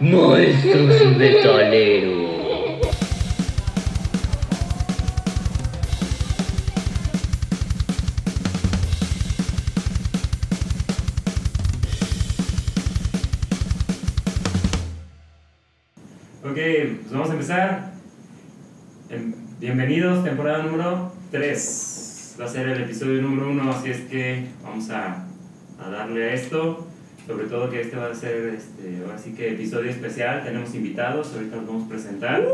Monstruos Metaleros. Ok, pues vamos a empezar. Em, Bienvenidos, temporada número 3. Va a ser el episodio número 1, así es que vamos a, a darle a esto. Sobre todo que este va a ser, este, ahora sí que episodio especial. Tenemos invitados, ahorita los vamos a presentar.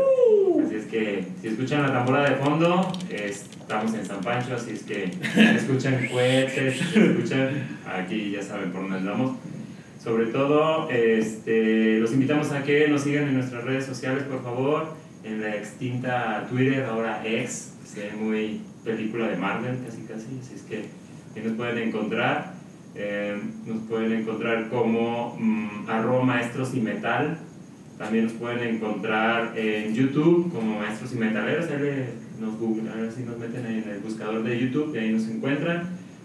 Así es que si escuchan la tambora de fondo, estamos en San Pancho, así es que escuchan cohetes, escuchan, aquí ya saben por dónde andamos. Sobre todo, este, los invitamos a que nos sigan en nuestras redes sociales, por favor. En la extinta Twitter, ahora ex, que se ve muy película de Marvel, casi casi. Así es que ahí nos pueden encontrar. Eh, nos pueden encontrar como mm, arroba maestros y metal. También nos pueden encontrar en YouTube como maestros y metaleros. Ahí le- nos, Google, a ver si nos meten ahí en el buscador de YouTube y ahí nos encuentran.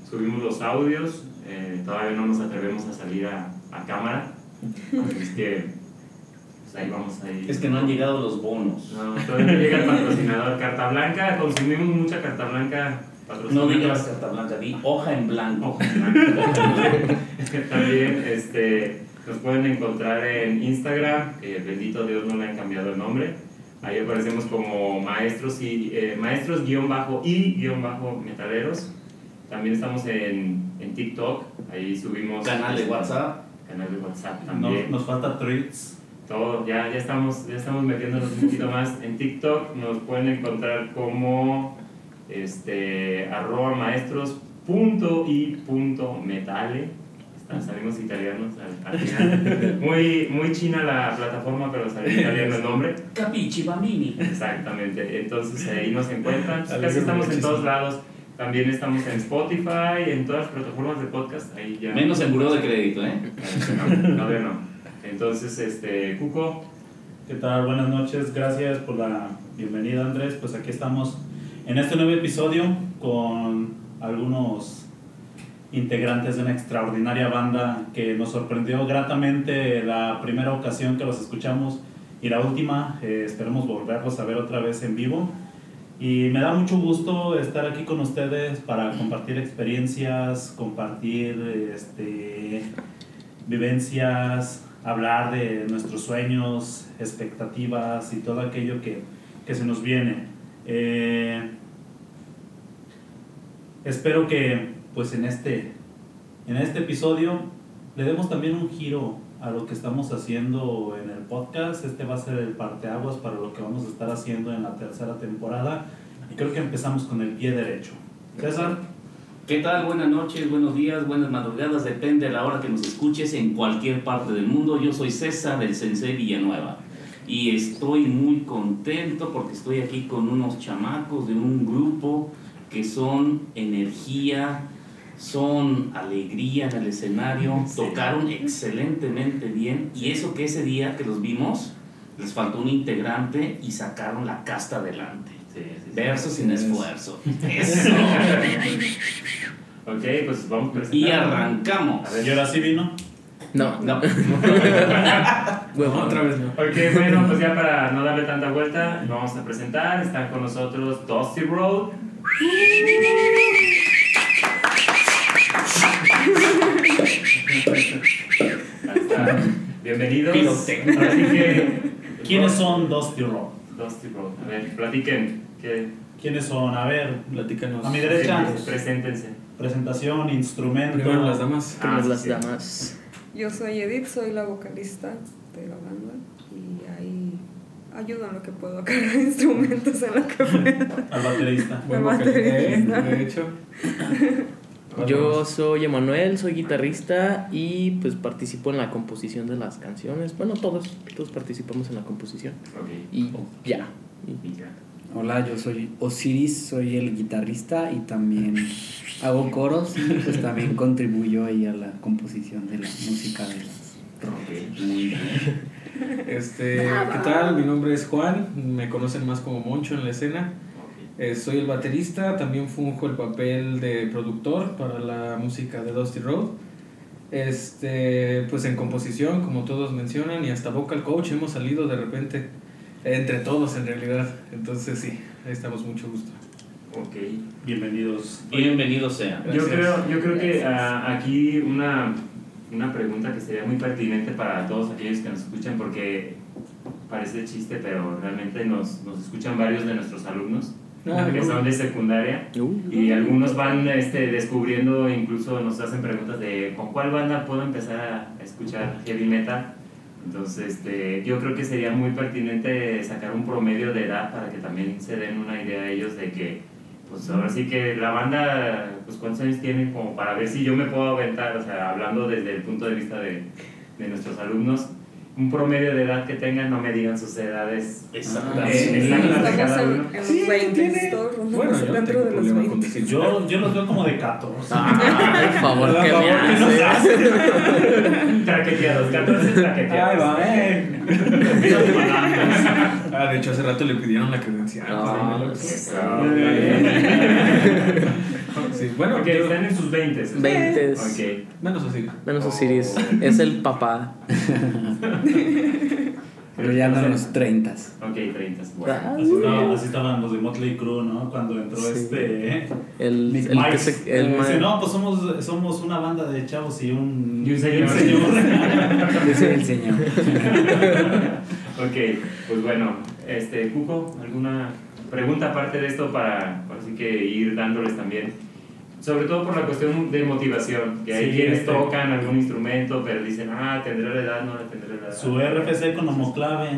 Subimos los audios. eh, todavía no nos atrevemos a salir a, a cámara. Es que pues ahí vamos ahí. Es que no han llegado los bonos. No, todavía no llega el patrocinador. Carta Blanca, consumimos mucha carta blanca. No patrocinadora. digas carta blanca, di hoja en blanco. Ojo, También este, nos pueden encontrar en Instagram, que bendito Dios no le han cambiado el nombre. Ahí aparecemos como maestros y eh, maestros guion bajo y guion bajo metaleros. También estamos en, en TikTok, ahí subimos Canal de WhatsApp. Canal de WhatsApp Nos, también. nos falta tweets. Todo, ya, ya, estamos, ya estamos metiéndonos un poquito más. En TikTok nos pueden encontrar como este, arroba maestros punto y punto metale. Está- Salimos italianos al, al final. Muy, muy china la plataforma, pero salió italiano el nombre. Capichi Bambini. Exactamente, entonces ahí nos encuentran. Pues Casi estamos en todos lados. También estamos en Spotify, en todas las plataformas de podcast. Ahí ya. Menos en buró de crédito, ¿eh? No. Entonces, este, Cuco, ¿Qué tal? Buenas noches. Gracias por la bienvenida, Andrés. Pues aquí estamos en este nuevo episodio con algunos integrantes de una extraordinaria banda que nos sorprendió gratamente la primera ocasión que los escuchamos y la última. eh, esperemos volverlos a ver otra vez en vivo. Y me da mucho gusto estar aquí con ustedes para compartir experiencias, compartir este, vivencias, hablar de nuestros sueños, expectativas y todo aquello que, que se nos viene. Eh, espero que pues en este, en este episodio le demos también un giro a lo que estamos haciendo en el podcast. Este va a ser el parteaguas para lo que vamos a estar haciendo en la tercera temporada. Y creo que empezamos con el pie derecho. César, ¿Qué tal? Buenas noches, buenos días, buenas madrugadas, depende de la hora que nos escuches en cualquier parte del mundo. Yo soy César del Sensei Villanueva y estoy muy contento porque estoy aquí con unos chamacos de un grupo que son energía, son alegría en el escenario, tocaron excelentemente bien y eso que ese día que los vimos les faltó un integrante y sacaron la casta adelante. Sí, sí, sí. Verso sin esfuerzo. Eso. Ok, pues vamos a presentar. Y arrancamos. A ver. ¿y ahora sí vino? No, No. huevo. Otra vez no. Ok, bueno, pues ya para no darle tanta vuelta, vamos a presentar. Están con nosotros Dusty Road. Bienvenidos. Así que. ¿Quiénes son Dusty Road? Dusty Road. A ver, platiquen. ¿Qué? ¿Quiénes son? A ver, Platícanos. A mi derecha. Preséntense. presentación, instrumento. Primero las damas. Ah, las sí. damas. Yo soy Edith, soy la vocalista de la banda y ahí ayudo en lo que puedo a cargar instrumentos en lo que pueda. Al baterista. Buen La baterista. de hecho. Yo soy Emanuel, soy guitarrista y pues participo en la composición de las canciones. Bueno, todos, todos participamos en la composición. Ok. Y ya. Y ya. Hola, yo soy Osiris, soy el guitarrista y también hago coros y pues también contribuyo ahí a la composición de la música de las Ok, muy bien. Este, ¿qué tal? Mi nombre es Juan. Me conocen más como Moncho en la escena. Eh, soy el baterista. También funjo el papel de productor para la música de Dusty Road. Este, pues en composición, como todos mencionan, y hasta vocal coach hemos salido de repente, entre todos en realidad. Entonces sí, ahí estamos mucho gusto. Ok. Bienvenidos. Bienvenido sea. Yo creo, yo creo que ah, aquí una, una pregunta que sería muy pertinente para todos aquellos que nos escuchan, porque parece chiste, pero realmente nos, nos escuchan varios de nuestros alumnos Ah, que son de secundaria Uh, y algunos van este, descubriendo, incluso nos hacen preguntas de con cuál banda puedo empezar a escuchar heavy metal. Entonces, este, yo creo que sería muy pertinente sacar un promedio de edad para que también se den una idea ellos de que, pues ahora sí que la banda, pues cuántos años tienen como para ver si yo me puedo aventar, o sea, hablando desde el punto de vista de, de nuestros alumnos, un promedio de edad que tengan, no me digan sus edades Exactamente. eh, exactas de cada uno. en, en los Sí, 20, tiene- Bueno, yo no dentro tengo de los problema con 20. decir. Yo, yo los veo como de 14. Ah, por favor, que me que nos hace. Traqueteados, 14 traqueteados. Ahí va, eh. Ah, de hecho, hace rato le pidieron la credencial. Ah, Sí, bueno, Ok, yo- están en sus 20. 20. Ok. menos así. Menos Osiris. Es el papá. Pero ya no en los 30. Ok, 30. Bueno. Ah, Así, estaban- así estaban los de Motley Crue, ¿no? Cuando entró Sí. este. ¿eh? El, Nick el que se. El Dice, ma- no, pues somos, somos una banda de chavos y un, Y un señor. Yo soy el señor. Ok, pues bueno, este, Cuco, ¿alguna pregunta aparte de esto para así que ir dándoles también? Sobre todo por la cuestión de motivación, que hay Sí, quienes este- tocan algún instrumento, pero dicen, ah, tendré la edad, no la tendré la edad. Su RFC con homoclave.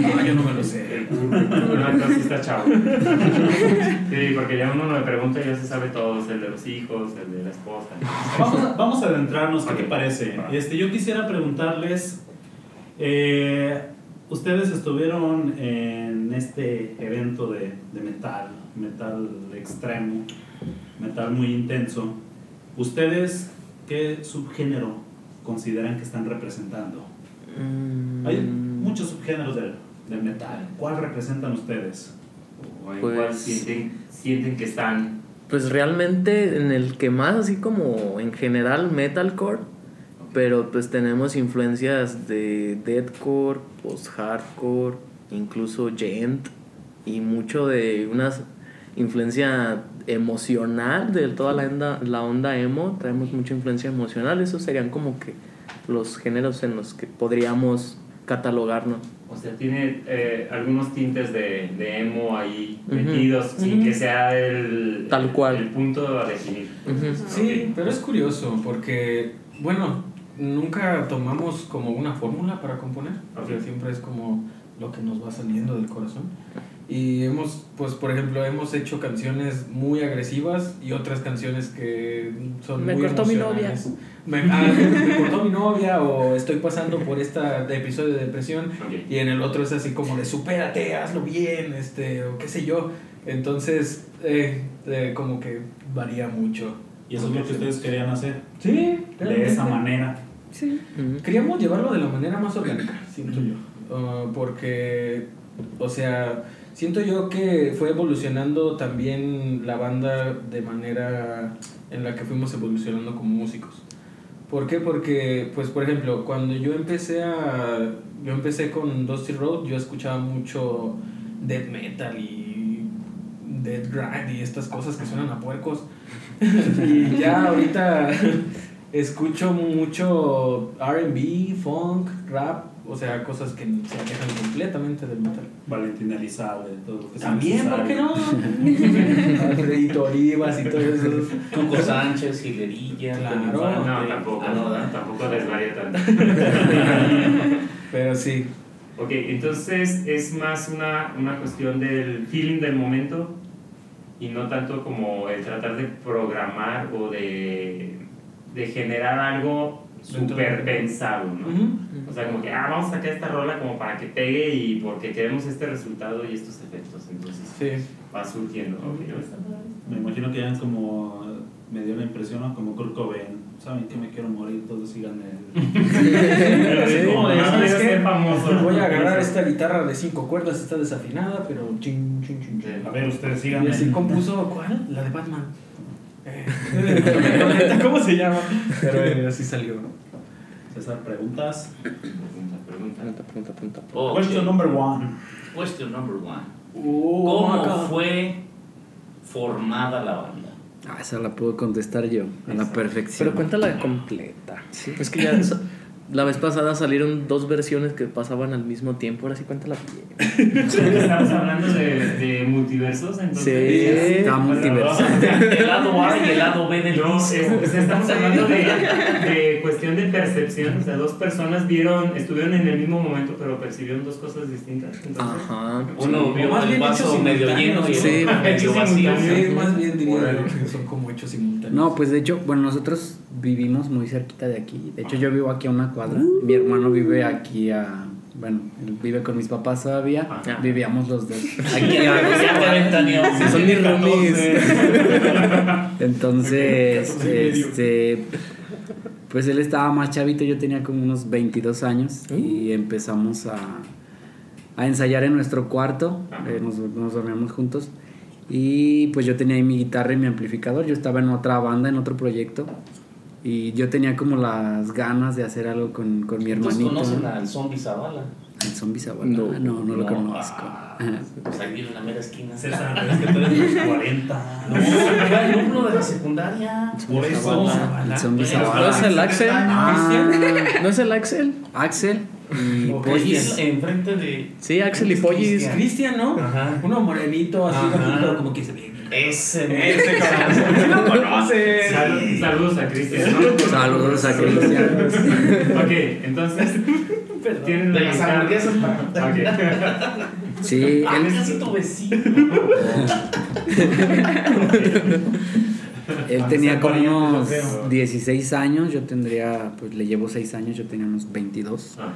No, yo no me lo sé. El curro. No, entonces está chavo. Sí, porque ya uno me pregunta y ya se sabe todos, el de los hijos, el de la esposa. Vamos a, vamos a adentrarnos, ¿qué Ok. te parece? Este, yo quisiera preguntarles, eh, ustedes estuvieron en este evento de, de metal, metal extremo, metal muy intenso. ¿Ustedes qué subgénero consideran que están representando? Mm, Hay muchos subgéneros del, del metal. ¿Cuál representan ustedes? O en Pues- cuál sienten, sienten que están. Pues realmente en el que más, así como en general, metalcore. Pero pues tenemos influencias de deathcore, post-hardcore, incluso gent. Y mucho de una influencia emocional de toda la onda, la onda emo. Traemos mucha influencia emocional. Esos serían como que los géneros en los que podríamos catalogarnos. O sea, tiene eh, algunos tintes de, de emo ahí metidos sin que sea el, Tal cual. el punto a definir. Sí, pero es curioso porque, bueno, nunca tomamos como una fórmula para componer. O sea, Ok. siempre es como lo que nos va saliendo del corazón. Y hemos, pues por ejemplo, hemos hecho canciones muy agresivas y otras canciones que son Me muy cortó mi novia. emocionales. Me, ah, me cortó mi novia o estoy pasando por este episodio de depresión y en el otro es así como de supérate, hazlo bien, este, o qué sé yo. Entonces, eh, eh, como que varía mucho. Y eso es lo que ustedes querían hacer, Sí, de esa manera. Sí. Queríamos llevarlo de la manera más orgánica, siento yo. Ah, porque, o sea, siento yo que fue evolucionando también la banda de manera en la que fuimos evolucionando como músicos. ¿Por qué? Porque, pues, por ejemplo, cuando yo empecé a... Yo empecé con Dusty Road, yo escuchaba mucho death metal y death grind y estas cosas que suenan a puercos. y ya ahorita escucho mucho RB, funk, rap, o sea, cosas que se alejan completamente del metal. Valentina Elizalde, todo lo que sea También, ¿por qué no? Alfredito Olivas y todo eso. Cuco Sánchez, Gilerilla, Claro. No, tampoco, Ah, no, ¿verdad? tampoco desvaría tanto. Pero sí, Ok, entonces es más una, una cuestión del feeling del momento y no tanto como el tratar de programar o de, de generar algo súper pensado, ¿no? O sea, como que, ah, vamos a sacar esta rola como para que pegue y porque queremos este resultado y estos efectos. Entonces sí. va surgiendo. Me imagino que eran como. Me dio la impresión, ¿no? Como Kurt Cobain. ¿Saben que me quiero morir? Todos sigan el. Sí, como, de- "Ah, ¿sabes es qué? que famoso. Voy a agarrar esta guitarra de cinco cuerdas, está desafinada, pero chin, chin, chin, chin. A ver, ustedes sigan Y así compuso, ¿cuál? La de Batman. Cómo se llama. Pero eh, así salió. César, preguntas. Pregunta, pregunta. Pregunta, pregunta, pregunta. Ok. Question number one. Question number one. Oh, ¿Cómo fue formada la banda? Ah, esa la puedo contestar yo, a la perfección. Pero cuéntala completa. Es que ya eso- la vez pasada salieron dos versiones que pasaban al mismo tiempo. Ahora sí cuéntala. Estamos hablando de, de multiversos, entonces. Sí. Está multiverso. El lado A y el lado B del No, es- estamos hablando de, de cuestión de percepción. O sea, dos personas vieron, estuvieron en el mismo momento, pero percibieron dos cosas distintas. Entonces, Ajá. Uno vio Más el bien vaso medio lleno y el Sí, otro medio vacío. Sí, más bien diría que son como hechos simultáneos. No, pues de hecho, bueno, nosotros vivimos muy cerquita de aquí. De hecho, yo vivo aquí a una cuadra. Mi hermano vive aquí a. Bueno, él vive con mis papás todavía. Ajá. Vivíamos los dos. Aquí a ya 40 años. Sí, son mis roomies. Entonces, 14 y medio. este. Pues él estaba más chavito, yo tenía como unos 22 años y empezamos a, a ensayar en nuestro cuarto, eh, nos, nos dormíamos juntos y pues yo tenía ahí mi guitarra y mi amplificador, yo estaba en otra banda, en otro proyecto y yo tenía como las ganas de hacer algo con, con mi ¿Ustedes hermanito. conocen ¿no? al zombie Zavala? ¿El zombie Zavala? No. no, no, lo No, conozco. ah, Ajá. Pues ahí vive en la mera esquina. César, es que tú eres de los 40. No, era alumno de la secundaria. Por eso. El zombie Pero ¿No Zavala. es el Axel? Ah, ¿No es el Axel? Axel y Ok. Pollis. Ahí enfrente de. Sí, Axel y Pollis. Cristian, ¿no? Ajá. Uno morenito, así, Ajá. como que se ve. Ese, Ese cabrón. ¿Sí lo conoces? sal- saludos a Cristian. ¿no? Saludos a Cristian. Ok, entonces. Tienen De la las guitarra. hamburguesas para. Ok. Sí, Ah, él, es casi tu vecino. él tenía como unos creo. 16 años, yo tendría, pues le llevo 6 años, yo tenía unos 22. Ajá.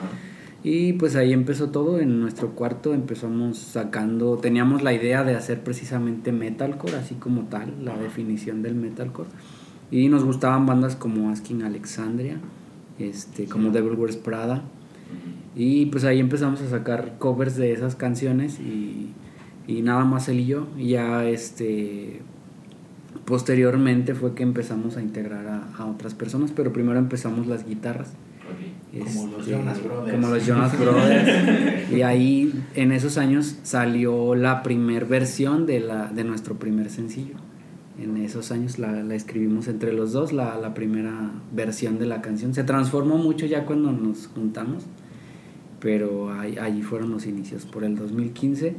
Y pues ahí empezó todo, en nuestro cuarto empezamos sacando, teníamos la idea de hacer precisamente metalcore, así como tal, la definición del metalcore. Y nos gustaban bandas como Asking Alexandria, este, como Devil Wears Prada. Y pues ahí empezamos a sacar covers de esas canciones y, y nada más él y yo. Y ya este posteriormente fue que empezamos a integrar a, a otras personas, pero primero empezamos las guitarras. Como los Jonas Brothers. Como los Jonas Brothers. y ahí en esos años salió la primer versión de, la, de nuestro primer sencillo. En esos años la, la escribimos entre los dos, la, la primera versión de la canción. Se transformó mucho ya cuando nos juntamos, pero ahí, ahí fueron los inicios, por el 2015,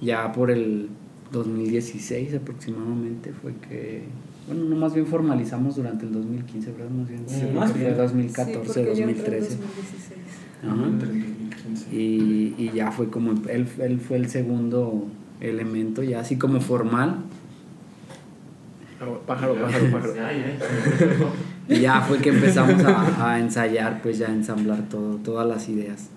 ya por el 2016 aproximadamente fue que, bueno, no más bien formalizamos durante el 2015, ¿verdad? Más bien, Sí, más bien. 2014, sí, porque yo entré en 2013. 2016. Ajá. Entre el 2015. Y, y ya fue como, él, él fue el segundo elemento, ya así como formal. Pájaro, pájaro, pájaro. Y ya fue que empezamos a, a ensayar, pues ya a ensamblar todo, todas las ideas.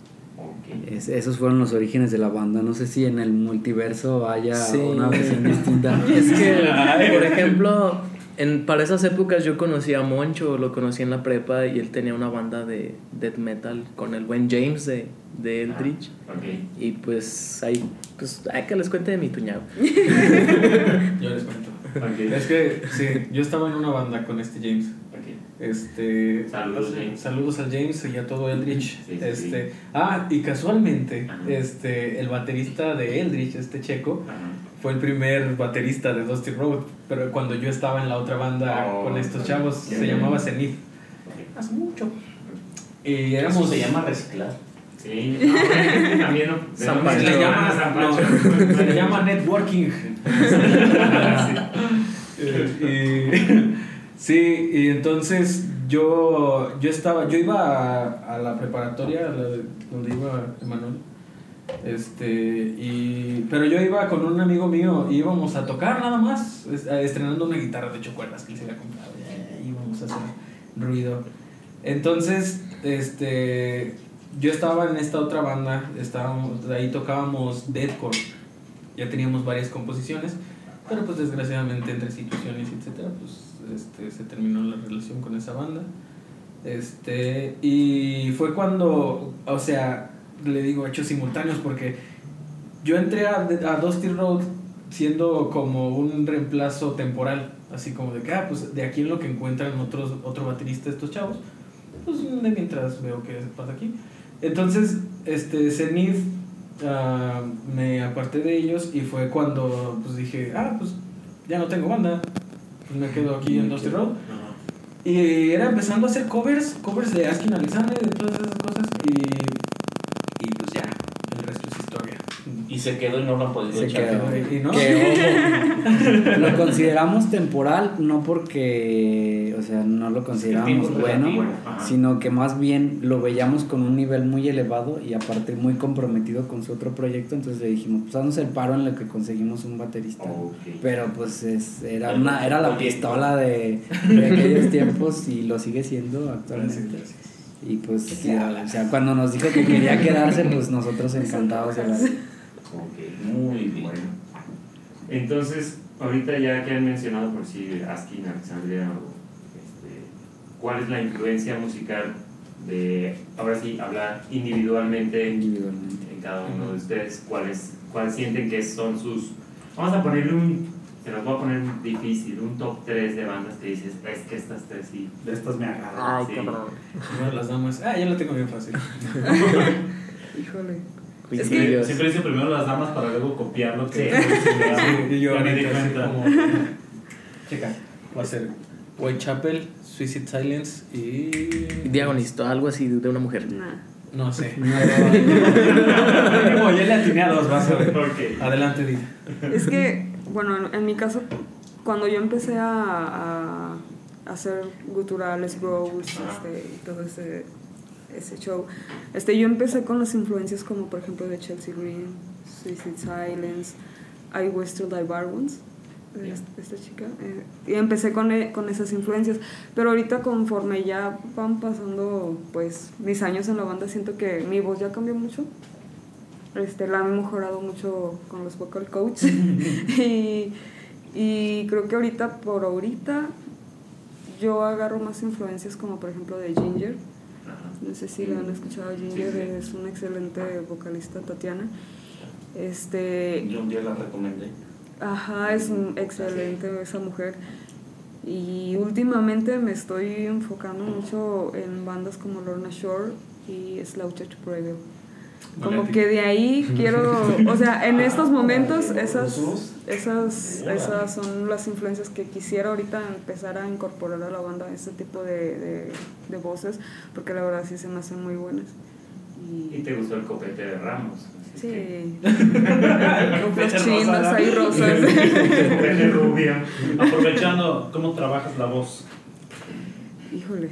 Es- esos fueron los orígenes de la banda. No sé si en el multiverso haya Sí. una versión distinta. Es que, por ejemplo, en, para esas épocas yo conocí a Moncho, lo conocí en la prepa y él tenía una banda de death metal con el buen James de, de Eldritch. Ok. Y pues ahí, pues, ay, que les cuente de mi tuñado. Yo les cuento. Es que, sí, yo estaba en una banda con este James. Este, Saludos, James. Saludos al James y a todo Eldritch. Sí, sí, este, Ah, y casualmente, Ajá. este, el baterista de Eldritch, este checo, Ajá. fue el primer baterista de Dusty Road. Pero cuando yo estaba en la otra banda Oh, con estos chavos, se bien. llamaba Zenith. Hace mucho. Y Eso éramos. se llama reciclar. Sí, no, también no. de San dónde Pancho. Se le llama, San no, Pancho. se le llama networking. y, sí, y entonces yo, yo estaba, yo iba a, a la preparatoria, donde iba Emanuel. Este, y, pero yo iba con un amigo mío y íbamos a tocar nada más, es- estrenando una guitarra de ocho cuerdas que él se había comprado. y íbamos a hacer ruido. Entonces, este, yo estaba en esta otra banda, estábamos, ahí tocábamos deathcore. Ya teníamos varias composiciones, pero pues desgraciadamente entre situaciones, etcétera, pues este, se terminó la relación con esa banda. Este, y fue cuando, o sea, le digo hechos simultáneos porque yo entré a, a Dusty Road siendo como un reemplazo temporal, Así como de que, ah, pues de aquí en lo que encuentran otros, otro baterista estos chavos, pues de mientras veo qué pasa aquí. Entonces, este, Zenith, ah, me aparté de ellos y fue cuando pues dije, ah, pues ya no tengo banda, me quedo aquí en Dusty Road. Y era empezando a hacer covers, covers de Askin Alexander, de todas esas cosas, y, y pues ya, el resto es historia. Y se quedó y no lo han podido Se echar. quedó. Y no, lo consideramos temporal, no porque, o sea, no lo consideramos bueno, relativo. Sino que más bien lo veíamos con un nivel muy elevado y aparte muy comprometido con su otro proyecto, entonces le dijimos, pues haznos el paro en lo que conseguimos un baterista. Pero pues es, era, una, era la pistola de, de aquellos tiempos y lo sigue siendo actualmente. Gracias, gracias. Y pues, ya, o sea, cuando nos dijo que quería quedarse, pues nosotros encantados de la Ok, muy bien. Bueno. Entonces, ahorita ya que han mencionado por si Askin, Alexandria, o, este, ¿cuál es la influencia musical de, ahora sí, hablar individualmente individualmente. en cada uno de ustedes? ¿Cuáles cuál sienten que son sus... Vamos a ponerle un, se los voy a poner difícil, un top 3 de bandas que dices, es que estas tres sí. De estas me agarran. Ay, Sí. cabrón. De las damas, ah, ya lo tengo bien fácil. Híjole. Es que- que Siempre dice primero las damas para luego copiar lo que Sí, y yo ya me di ahorita así cuenta. como- Checa, va a ser Whitechapel, Suicide Silence y... Diagonista, algo así de una mujer. Nah. No sé. No, Como ya le atiné a dos, vas a ver. Ok. Adelante, Di. Es que, bueno, en, mi caso, cuando yo empecé a, a hacer guturales, growls, este, y todo ese, ese show, este, yo empecé con las influencias como, por ejemplo, de Chelsea Green, Suicide Silence, I Was Still Die esta, esta chica. eh, y empecé con, e- con esas influencias. Pero ahorita, conforme ya van pasando pues mis años en la banda, siento que mi voz ya cambió mucho. Este, la han mejorado mucho con los vocal coach. y, y creo que ahorita, por ahorita, yo agarro más influencias como por ejemplo de Ginger. No sé si la han escuchado a Ginger, Sí, sí. es una excelente vocalista Tatiana. Este, Yo un día la recomendé. Ajá, es un- excelente esa mujer. Y últimamente me estoy enfocando mucho en bandas como Lorna Shore y Slow Church Preview. Como que de ahí quiero, o sea, en estos momentos esas, esas, esas son las influencias que quisiera ahorita empezar a incorporar a la banda, este tipo de, de, de voces, porque la verdad sí se me hacen muy buenas. ¿Y Y, te gustó el copete de Ramos? Así sí, los chinos ahí rosas. Rubio. Aprovechando, ¿cómo trabajas la voz? Híjole.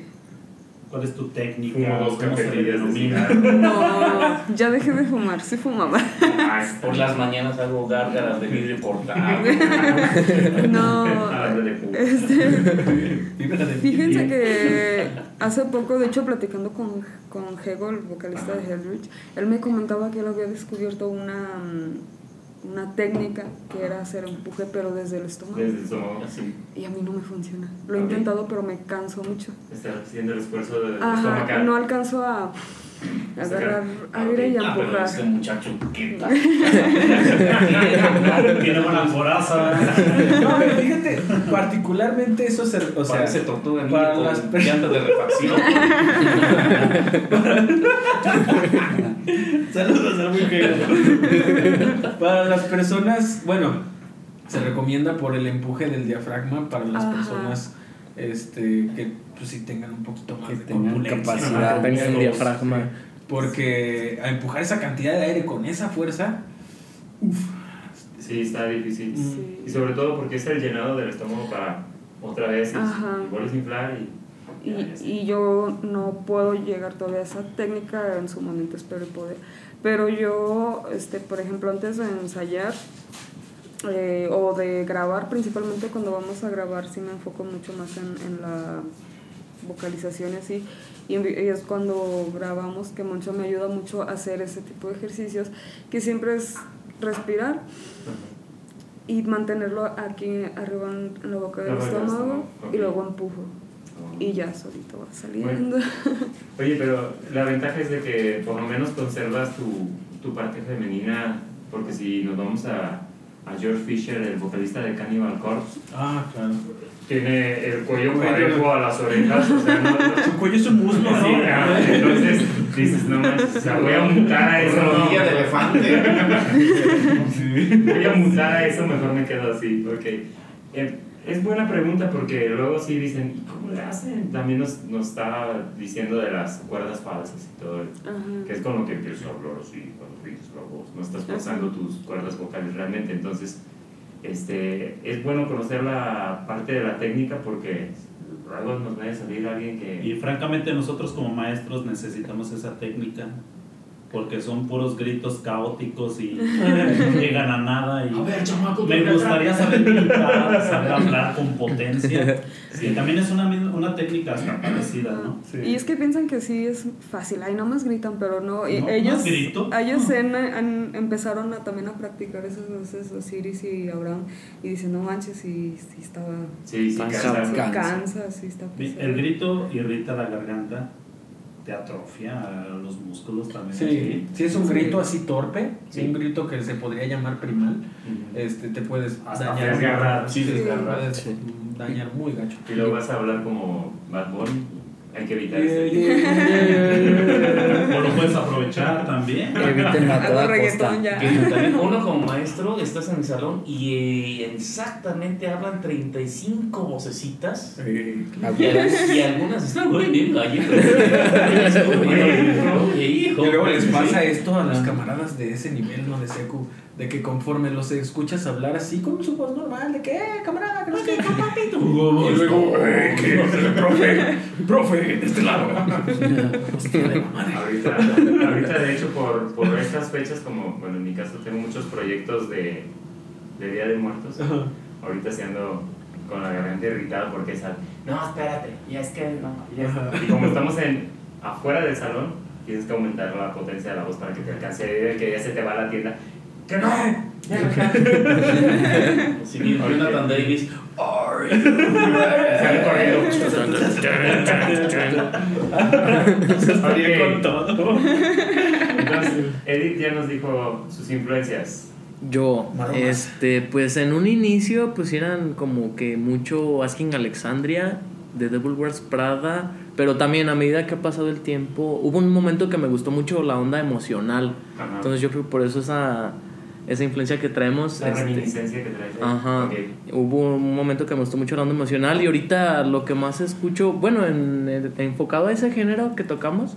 ¿Cuál es tu técnica? Fumo dos ¿Cómo se le cajetillas de denomina? cigarro. No, ya dejé de fumar, sí fumaba. Ah, Por las mañanas hago gárgaras de vidrio cortado. No, pum. este, fíjense que hace poco, de hecho, platicando con, con Hego, el vocalista de Hellrich, él me comentaba que él había descubierto una, una técnica que era hacer empuje, pero desde el estómago. Desde el estómago, sí. Y a mí no me funciona. Lo he intentado, pero me canso mucho. Estar haciendo el esfuerzo de Ajá, no alcanzo a agarrar aire y a Ah, pero empujar. este muchacho, ¿qué tal? Tiene buena coraza. No, pero fíjate, particularmente eso se. O sea, Parece tortuga para las llantas de refacción. Saludos a muy feo. Para las personas, bueno, se recomienda por el empuje del diafragma para las Ajá. personas este, que pues sí tengan un poquito más Que de tengan capacidad, tengan Todos, diafragma. sí. Porque a empujar esa cantidad de aire con esa fuerza, Sí, está difícil. Sí. Y sobre todo porque es el llenado del estómago para otra vez. Y vuelves a inflar y. Y, yo no puedo llegar todavía a esa técnica, en su momento espero poder. Pero yo, este, por ejemplo, antes de ensayar eh, o de grabar, principalmente cuando vamos a grabar, sí me enfoco mucho más en, en la vocalización y así. Y, es cuando grabamos que Moncho me ayuda mucho a hacer ese tipo de ejercicios, que siempre es respirar y mantenerlo aquí arriba en, la boca del estómago y luego empujo. Y ya solito va saliendo. Oye, pero la ventaja es de que por lo menos conservas tu, tu parte femenina, porque si nos vamos a, a George Fisher, el vocalista de Cannibal Corpse, Ah, claro. tiene el cuello parejo a las orejas, o sea, no, no- Su cuello es un muslo, Sí, ¿no? ah, entonces dices, no manches, o sea, voy a mutar a eso. Rodilla de no. elefante. Voy a mutar a eso, mejor me quedo así, porque eh, es buena pregunta porque luego sí dicen, ¿y cómo le hacen? También nos, nos estaba diciendo de las cuerdas falsas y todo, Ajá. que es con lo que empiezas a hablar así, cuando dices la voz, no estás forzando tus cuerdas vocales realmente, entonces este, es bueno conocer la parte de la técnica porque luego nos vaya a salir alguien que... Y francamente nosotros como maestros necesitamos esa técnica porque son puros gritos caóticos y no llegan a nada y A ver, chamaco, me gustaría saber pintar, saber hablar con potencia. Y también es una, una técnica hasta parecida, ¿no? Y es que piensan que sí es fácil, ahí nomás gritan, pero no. y No, no ellos grito. ellos en- en- empezaron a, también a practicar esas voces, Osiris y Abraham, y dicen, no manches, sí, sí estaba. Sí, sí, Cansa. cansa. Sí, Cansa. cansa, sí está El pesado. grito irrita la garganta, te atrofia los músculos también. Sí, si es un grito así torpe, Sí. un grito que se podría llamar primal, Ujú. este, te puedes Hasta dañar. desgarrar. Sí, Sí. desgarrar, puedes Sí. dañar muy gacho. Y luego vas a hablar como Bad Bunny. Hay que evitar Yeah, yeah, O lo puedes aprovechar también. Que eviten a toda costa. ya. Que también uno como maestro estás en el salón y eh, exactamente hablan 35 vocecitas y, al- y algunas están muy bien galletas. Hijo. Y luego les pasa esto a los camaradas de ese nivel, ¿no? De secu, de que conforme los escuchas hablar así con su voz normal, de que, eh, camarada, que no sé qué, papito. Y luego, eh, que profe, profe, de este lado. Hostia de la madre. Ahorita, ahorita, de hecho, por, por estas fechas, como, bueno, en mi caso tengo muchos proyectos de, de Día de Muertos. Ahorita sí ando con la garganta irritada porque es, no, espérate, ya es que no. ya es-". Y como estamos en, afuera del salón, tienes que aumentar la potencia de la voz para que te alcance, que ya se te va la tienda. ¡Que no! ¡Ya no Si bien Jonathan Davis. Sale corriendo. Estaría Ok. con todo. Entonces, Edith ya nos dijo sus influencias. Yo, este, pues en un inicio, pues eran como que mucho Asking Alexandria, de Devil Wears Prada, pero también a medida que ha pasado el tiempo, hubo un momento que me gustó mucho la onda emocional. Ajá. Entonces yo creo que por eso esa, esa influencia que traemos. La este, reminiscencia que traes. Ajá. Ok. Hubo un momento que me gustó mucho la onda emocional y ahorita lo que más escucho, bueno, en, en- enfocado a ese género que tocamos,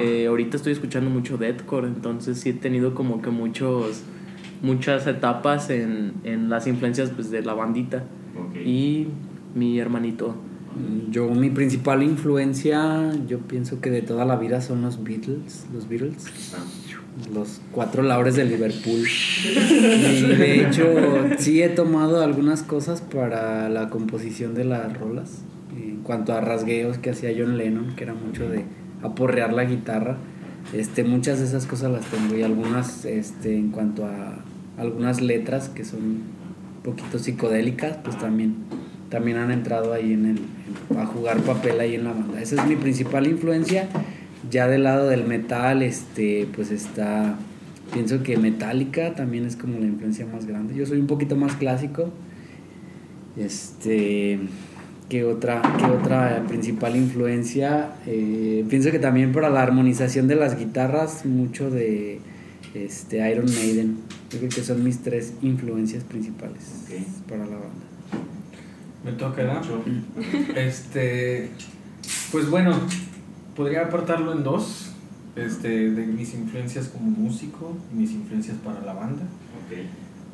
eh, ahorita estoy escuchando mucho deathcore, entonces sí he tenido como que muchos muchas etapas en, en las influencias pues, de la bandita Ok. y mi hermanito. Yo, mi principal influencia, yo pienso que de toda la vida son los Beatles, los Beatles, Ah. Los cuatro laures de Liverpool. Y de hecho, sí he tomado algunas cosas para la composición de las rolas. En cuanto a rasgueos que hacía John Lennon, que era mucho de aporrear la guitarra. Este, muchas de esas cosas las tengo y algunas este, en cuanto a algunas letras que son un poquito psicodélicas, pues también, también han entrado ahí en el, en- a jugar papel ahí en la banda. Esa es mi principal influencia. Ya del lado del metal, este, pues está, pienso que Metallica también es como la influencia más grande. Yo soy un poquito más clásico. Este, ¿qué otra, qué otra principal influencia? Eh, pienso que también para la armonización de las guitarras, mucho de este, Iron Maiden. Yo creo que son mis tres influencias principales para la banda. Me toca. Mucho. Este, pues bueno, podría apartarlo en dos. Este, de mis influencias como músico y mis influencias para la banda. Ok.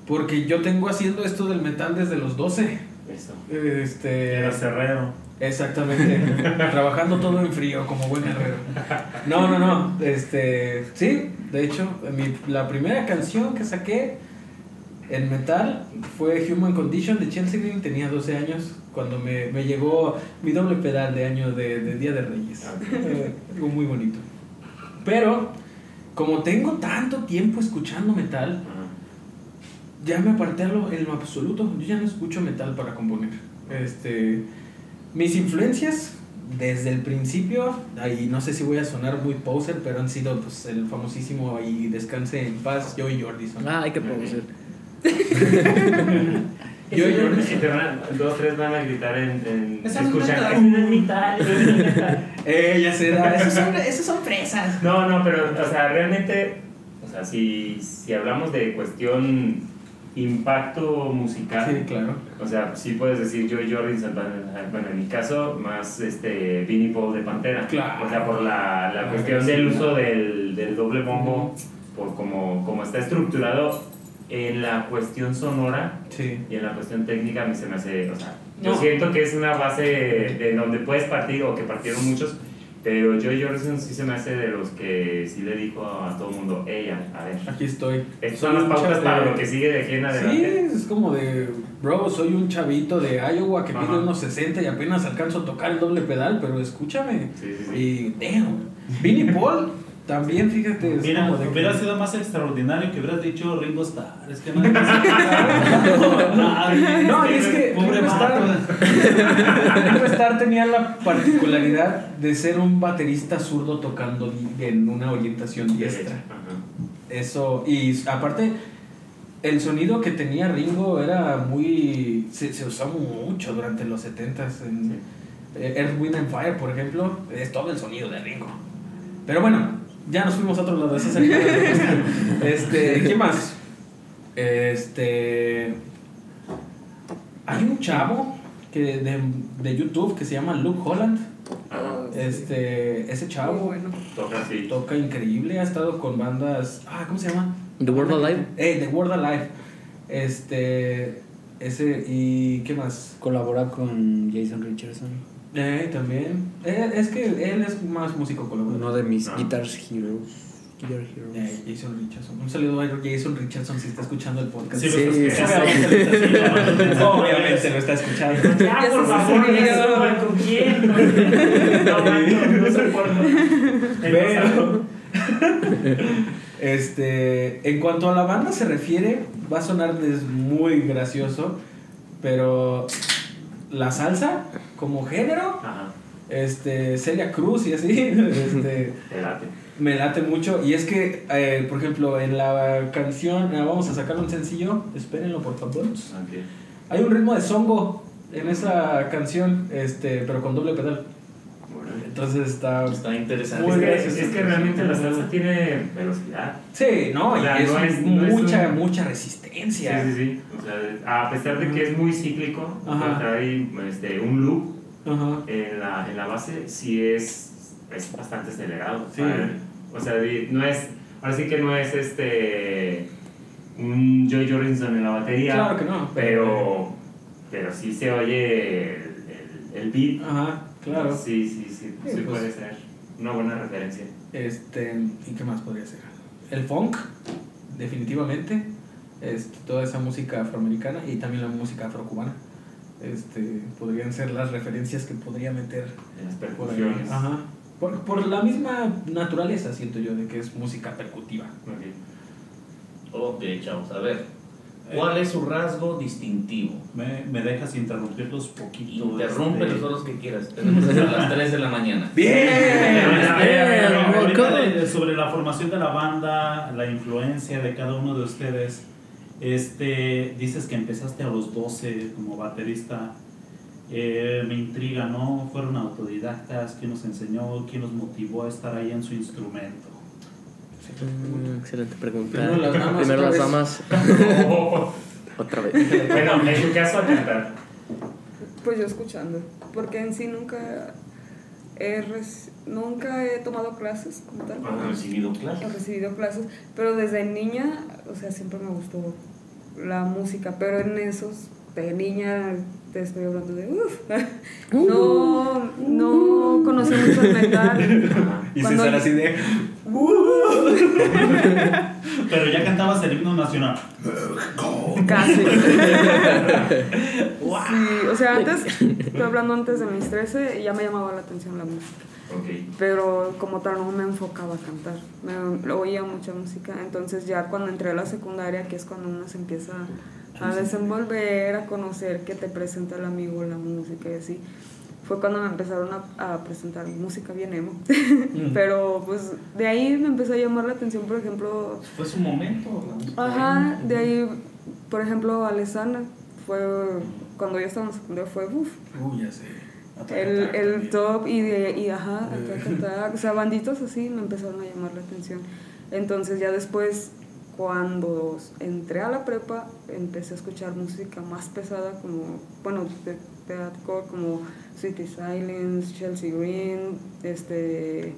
Porque yo tengo haciendo esto del metal desde los 12. Eso. Este, Era cerrero. Exactamente. Trabajando todo en frío, como buen guerrero. No, no, no. Este, sí, de hecho, mi- la primera canción que saqué en metal fue Human Condition de Chelsea Green. Tenía 12 años cuando me, me llegó mi doble pedal de año de, de Día de Reyes. Ah. Eh, Algo muy bonito. Pero, como tengo tanto tiempo escuchando metal, ya me aparté a lo- en lo absoluto. Yo ya no escucho metal para componer. Este, mis influencias desde el principio, ahí no sé si voy a sonar muy poser, pero han sido pues, el famosísimo y descanse en paz, Joey Jordison. Ah, hay que producir. Yo- yo- Y te van a- dos, tres van a gritar en, en Eso no es escuchar. metal. Eh, ya será. Esos son, esos son fresas. No, no, pero, o sea, realmente, o sea, si, si hablamos de cuestión impacto musical, Sí, claro. o sea, sí puedes decir Joy Jordison, bueno, en mi caso, más este Vinnie Paul de Pantera. Claro. O sea, por la, la La cuestión del uso del, del doble bombo, por como, como está estructurado en la cuestión sonora Sí. y en la cuestión técnica, a mí se me hace, o sea, yo No. siento que es una base de donde puedes partir o que partieron muchos, pero Joy Jordison sí se me hace de los que sí le dijo a todo el mundo, ella, a ver, Aquí estoy. estas son las pautas chavo para de- lo que sigue de aquí en Sí, adelante. es como de, bro, soy un chavito de Iowa que mide unos 60 y apenas alcanzo a tocar el doble pedal, pero escúchame. Sí, sí, sí. Y, damn. Vinnie Paul también, fíjate, es Mira, como de que- hubiera sido más extraordinario que hubieras dicho Ringo Starr. Es que No, y es que Pobre Ringo Starr. Ringo Starr tenía la particularidad de ser un baterista zurdo tocando en una orientación diestra. Eso, y aparte, el sonido que tenía Ringo era muy. se, se usaba mucho durante los 70s. En Sí. Earth, Wind and Fire, por ejemplo, es todo el sonido de Ringo. Pero bueno, ya nos fuimos a otro lado. ese es el. Este, ¿qué más? Este. Hay un chavo que de, de YouTube que se llama Luke Holland. Ajá. Este, ese chavo bueno. Toca así. toca increíble, ha estado con bandas. Ah, ¿cómo se llama? The World Alive. Eh, The World Alive. Este. Ese. ¿Y qué más? Colabora con Jason Richardson, Eh, también. Eh, es que él es más músico colaborador. uno de mis Ah. Heroes. Guitar Heroes. Eh, Jason Richardson. Un saludo a Jason Richardson si está escuchando el podcast. Sí, Sí, pues, sí, obviamente lo está escuchando. Obviamente lo está escuchando. Ya, Ya por favor, ya con quién. No, no, no soporto. Pero, este, en cuanto a la banda se refiere, va a sonarles muy gracioso, pero la salsa como género, Ajá, este, Celia Cruz y así, este, te late. me late mucho. Y es que, eh, por ejemplo, en la canción, ah, vamos a sacar un sencillo, espérenlo por favor. Hay un ritmo de songo en esa canción, este, pero con doble pedal. Entonces está... Está interesante. Muy Es que, gracioso. es que realmente la salsa tiene velocidad. Sí, no, O sea, y es, no es- no es mucha, un- mucha Sí, resistencia. sí, sí. O sea, a pesar de que es muy cíclico, trae este, un loop Ajá. en la, en la base, sí es, es bastante acelerado. Sí. O sea, no es, ahora sí que no es este un Joy Jordison en la batería, Claro que no. pero, pero sí se oye el, el, el beat. Ajá, claro. Sí, sí, sí, sí, Sí, pues. puede ser una buena referencia. Este, ¿y qué más podría ser? El funk, definitivamente. Este, toda esa música afroamericana y también la música afrocubana. Este, podrían ser las referencias que podría meter Las por ahí. percusiones. Ajá. Por, por la misma naturaleza, siento yo, de que es música percutiva. Ok. Ok, chavos, a ver. ¿Cuál es su rasgo distintivo? Me, me dejas interrumpirlos poquito. Interrúmpelos este. todos los que quieras. Tenemos hasta las 3 de la mañana. Eh, ¡Bien! eh, Bien, Moco. de- sobre la formación de la banda, la influencia de cada uno de ustedes. Este, dices que empezaste a los 12 como baterista. Eh, me intriga, ¿no? ¿Fueron autodidactas? ¿Quién nos enseñó? ¿Quién nos motivó a estar ahí en su instrumento? Mm, excelente pregunta. Primero las damas, Primero otra las vez. damas. Oh, Otra vez. bueno, en tu caso a cantar. Pues yo escuchando, porque en sí nunca he, nunca he tomado clases como tal. ¿Han recibido He clases? recibido clases, pero desde niña, o sea, siempre me gustó la música, pero en esos, de niña, te estoy hablando de, uff, no, no conocí mucho el metal. Y César así de... Pero ya cantabas el himno nacional. Casi. Sí, o sea, antes, estoy hablando antes de mis 13, ya me llamaba la atención la música. Pero como tal no me enfocaba a cantar, me oía mucha música, entonces ya cuando entré a la secundaria, que es cuando uno se empieza a desenvolver, a conocer que te presenta el amigo la música y así, fue cuando me empezaron a, a presentar música bien emo, pero pues de ahí me empezó a llamar la atención, por ejemplo, Fue su momento. ajá, de ahí por ejemplo, Alessandra fue, cuando yo estaba en secundaria, fue, uff, Uy, ya sé. El, el también. top y de y ajá Attack Attack, o sea banditos así me empezaron a llamar la atención entonces ya después cuando entré a la prepa empecé a escuchar música más pesada como bueno de, de hardcore como City Silence Chelsea Green este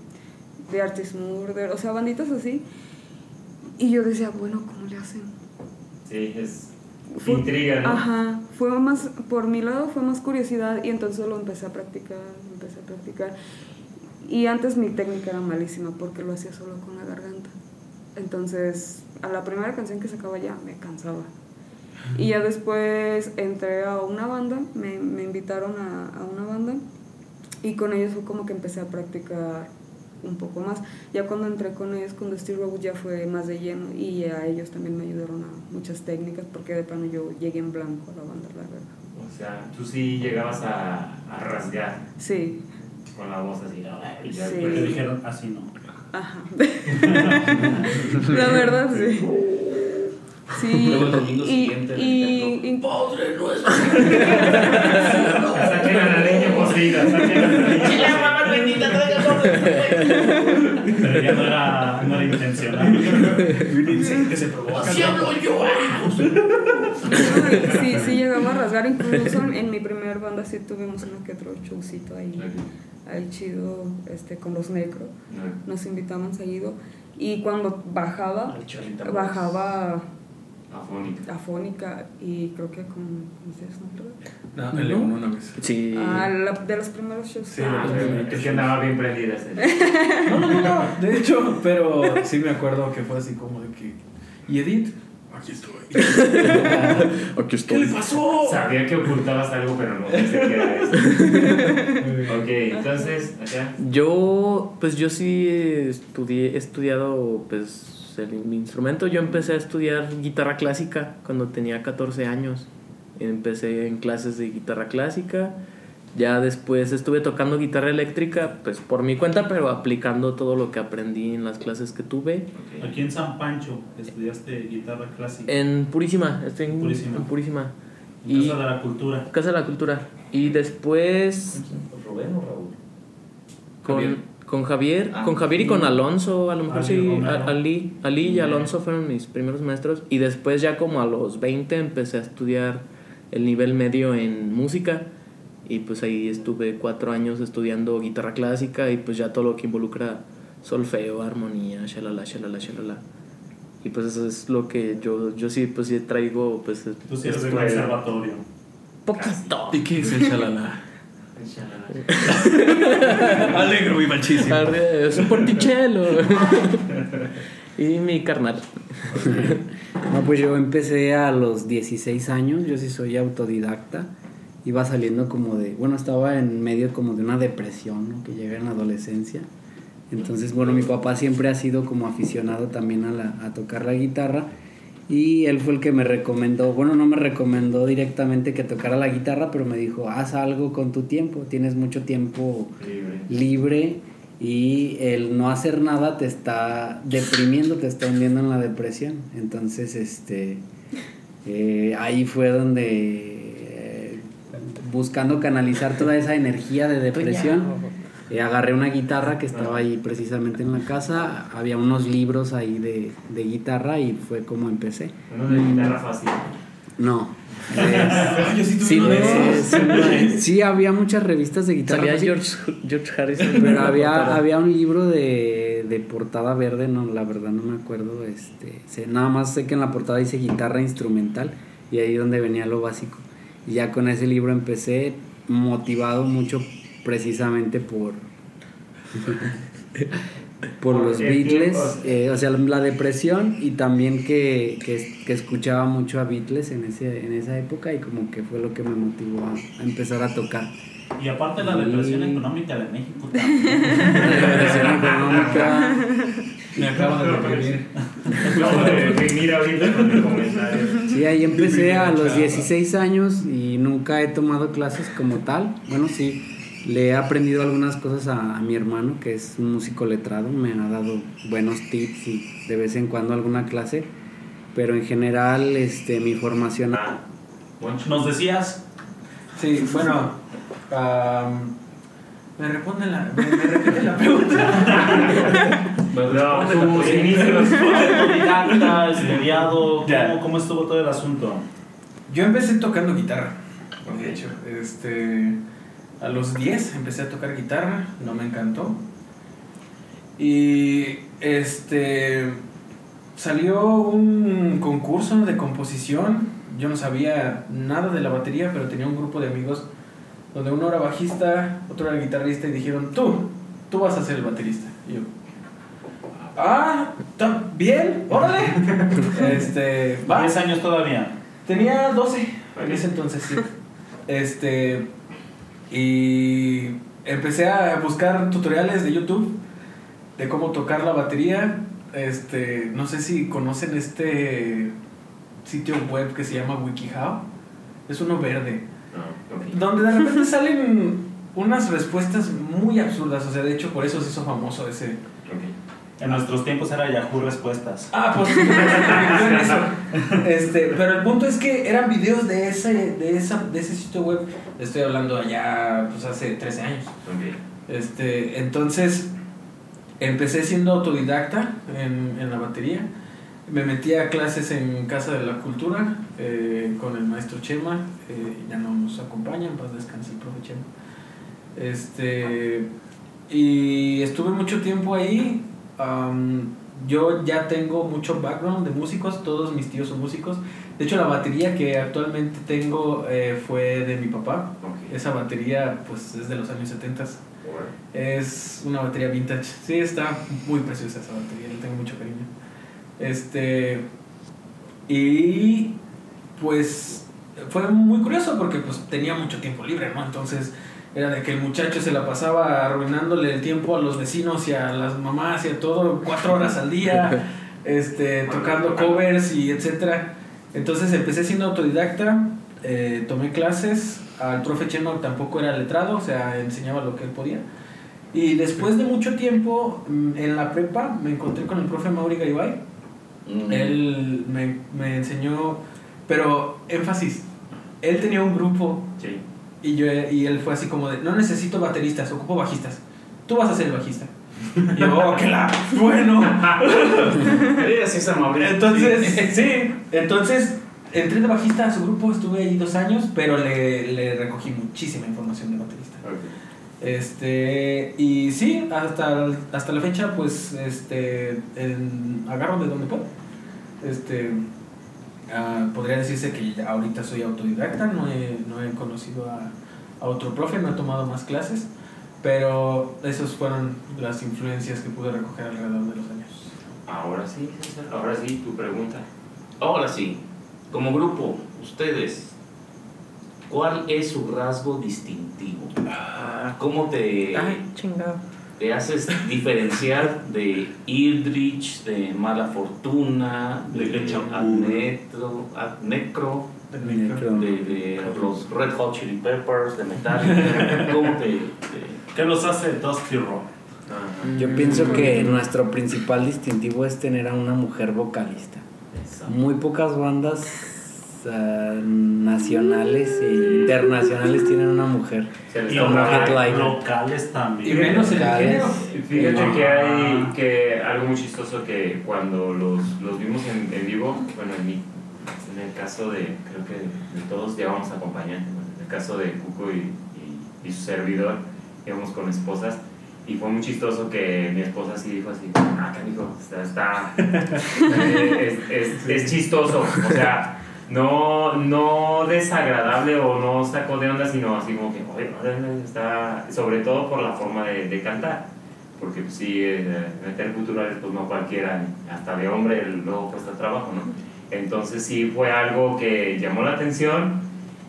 The Artist Murder o sea banditos así y yo decía bueno cómo le hacen Sí, es Fue- intriga, ¿no? Ajá, fue más, por mi lado fue más curiosidad y entonces lo empecé a practicar, empecé a practicar. Y antes mi técnica era malísima porque lo hacía solo con la garganta. Entonces, a la primera canción que sacaba ya me cansaba. Y ya después entré a una banda, me, me invitaron a, a una banda y con ellos fue como que empecé a practicar un poco más. Ya cuando entré con ellos, con The Steel Rose, ya fue más de lleno y a ellos también me ayudaron a muchas técnicas porque de plano yo llegué en blanco a la banda, la verdad. O sea, tú sí llegabas a, a rasgar Sí, con la voz así. Y ya Sí. después- Porque dijeron así no. ajá. la verdad, sí. Sí, Luego el domingo y, siguiente y, y- Padre nuestro. Saquen a la niña poseída, saquen a la niña Chile, mamá bendita, traiga Pero ya no era, no era intencional. que se provoca. Así hablo yo, sí, sí llegaba a rasgar, incluso en, mi primer banda sí tuvimos uno que otro showcito ahí, ahí chido, este, con los necro, No, nos invitaban seguido, y cuando bajaba, bajaba afónica. afónica y creo que con, ustedes, ¿no? Creo. No, el León una vez. Sí. Ah, la- de los primeros shows. Sí, Ah, de los pero primeros es que andaba bien prendida ese. No, no, no, de hecho, pero sí me acuerdo que fue así como de que. ¿Y Edith? Aquí estoy. Aquí ¿Qué le pasó? Sabía que ocultabas algo, pero no pensé que era eso. Ok, entonces, acá. Yo, pues yo sí estudié, he estudiado, pues, el, mi instrumento. Yo empecé a estudiar guitarra clásica cuando tenía 14 años. Empecé en clases de guitarra clásica. Ya después estuve tocando guitarra eléctrica, pues por mi cuenta, pero aplicando todo lo que aprendí en las clases que tuve. Aquí en San Pancho estudiaste guitarra clásica. En Purísima, estoy en Purísima. en Purísima. En Y Casa de la Cultura. Casa de la Cultura. Y después ¿Rubén o Raúl? con Javier. Con Javier, Ah, con Javier y con Alonso, a lo mejor Ali sí, Ali, Ali y Alonso fueron mis primeros maestros y después ya como a los 20 empecé a estudiar el nivel medio en música y pues ahí estuve cuatro años estudiando guitarra clásica y pues ya todo lo que involucra solfeo, armonía, shalala, shalala, shalala. Y pues eso es lo que yo, yo sí, pues sí traigo, pues Tú sí eres de conservatorio. poquito. ¿Y qué es el chalala? Alegro y machísimo. Es un portichelo. y mi carnal. No, pues yo empecé a los 16 años, yo sí soy autodidacta. Iba saliendo como de, bueno, estaba en medio como de una depresión, ¿no? Que llega en la adolescencia. Entonces, bueno, mi papá siempre ha sido como aficionado también a, la, a tocar la guitarra. Y él fue el que me recomendó, bueno, no me recomendó directamente que tocara la guitarra, pero me dijo, haz algo con tu tiempo, tienes mucho tiempo Libre. libre y el no hacer nada te está deprimiendo, te está hundiendo en la depresión. Entonces, este, eh, ahí fue donde, eh, buscando canalizar toda esa energía de depresión, eh, agarré una guitarra que estaba ahí precisamente en la casa, había unos libros ahí de, de guitarra y fue como empecé. Uno de guitarra fácil. No. Yo sí tuve Sí, sí, había muchas revistas de guitarra. Fácil. George, George Harrison. Pero había, había un libro de, de portada verde, no, la verdad no me acuerdo. Este, sé- nada más sé que en la portada dice guitarra instrumental y ahí donde venía lo básico. Y ya con ese libro empecé motivado mucho precisamente por por los Beatles, eh, o sea, la depresión y también que, que, que escuchaba mucho a Beatles en, ese, en esa época y como que fue lo que me motivó a- a empezar a tocar. Y aparte la depresión Sí. económica de México también. La depresión económica. Me acaba de deprimir. Acabo de deprimir ahorita con el comentario. Sí, ahí empecé a los 16 años y nunca he tomado clases como tal. Bueno, sí, le he aprendido algunas cosas a, a mi hermano, que es un músico letrado. Me ha dado buenos tips y de vez en cuando alguna clase. pero en general este mi formación Ah. Nos decías, Sí, bueno. am, me responde la. Me, me repite la pregunta. No, tus inicios. autodidacta, estudiado. ¿cómo, ¿cómo estuvo todo el asunto? Yo empecé tocando guitarra, de hecho. Este, a los 10 empecé a tocar guitarra, no me encantó. Y este salió un concurso de composición. Yo no sabía nada de la batería, pero tenía un grupo de amigos donde uno era bajista, otro era guitarrista y dijeron, tú, tú vas a ser el baterista. Y yo, ah, ¿está bien? Órale. este, va. 10 años todavía. Tenía 12 en ese entonces, sí. Este. Y empecé a buscar tutoriales de YouTube de cómo tocar la batería. Este. No sé si conocen este sitio web que se llama WikiHow. Es uno verde. Ok. Donde de repente salen unas respuestas muy absurdas. O sea, de hecho, por eso se hizo famoso ese. En nuestros tiempos era Yahoo Respuestas. Ah, pues sí, eso. Este, pero el punto es que eran videos de ese, de esa, de ese sitio web. Estoy hablando allá, pues hace 13 años. Este, entonces empecé siendo autodidacta en, en la batería. Me metí a clases en Casa de la Cultura eh, con el maestro Chema. eh, ya no nos acompaña, en paz descanse el profe Chema. Este, y estuve mucho tiempo ahí. Yo ya tengo mucho background de músicos, todos mis tíos son músicos. De hecho, la batería que actualmente tengo eh, fue de mi papá. Esa batería pues es de los años 70. Bueno. Es una batería vintage. Sí, está muy preciosa esa batería, le tengo mucho cariño. Este y pues fue muy curioso porque pues tenía mucho tiempo libre, ¿no? Entonces era de que el muchacho se la pasaba arruinándole el tiempo a los vecinos y a las mamás y a todo cuatro horas al día, este, tocando covers y etcétera. Entonces empecé siendo autodidacta, eh, tomé clases, al profe Cheno tampoco era letrado, o sea, enseñaba lo que él podía. Y después de mucho tiempo, mm, en la prepa, me encontré con el profe Mauri Garibay. Mm. Él me, me enseñó, pero énfasis, él tenía un grupo Sí. Y, yo, y él fue así como de, no necesito bateristas, ocupo bajistas. Tú vas a ser el bajista. Y yo, oh, que la, bueno. Esa amable. Entonces, sí, entonces entré de bajista a su grupo, estuve ahí dos años, pero le, le recogí muchísima información de baterista. Este, y sí, hasta, hasta la fecha, pues, este, en- agarro de donde puedo. Este, ah, podría decirse que ahorita soy autodidacta, no he, no he conocido a, a otro profe, no he tomado más clases, pero esas fueron las influencias que pude recoger alrededor de los años. Ahora sí, César. Ahora sí, tu pregunta. Ahora sí, como grupo, ustedes, ¿cuál es su rasgo distintivo? ¿Cómo te, Ay, chingado. Te haces diferenciar de Ildrich, de Mala Fortuna, de, De. Adnetro, Adnecro, Necro. de, de los Red Hot Chili Peppers, de Metallica? ¿Cómo te, te- ¿Qué los hace Dusty Rock? Yo pienso que nuestro principal distintivo es tener a una mujer vocalista. Muy pocas bandas ah, nacionales e internacionales tienen una mujer. Y Light. locales también. Y menos en el género. Fíjate que hay que algo muy chistoso que cuando los, los vimos en, en vivo, bueno, en, mi, en el caso de, creo que de todos llevamos acompañantes, bueno, en el caso de Cuco y, y, y su servidor, íbamos con esposas y fue muy chistoso que mi esposa sí dijo así, ah, canijo, está, está eh, es, es, es chistoso, o sea, no, no desagradable o no sacó de onda, sino así como que, oye, está, sobre todo por la forma de, de cantar, porque pues, sí, eh, meter culturales, pues no cualquiera, hasta de hombre luego cuesta trabajo, ¿no? Entonces sí fue algo que llamó la atención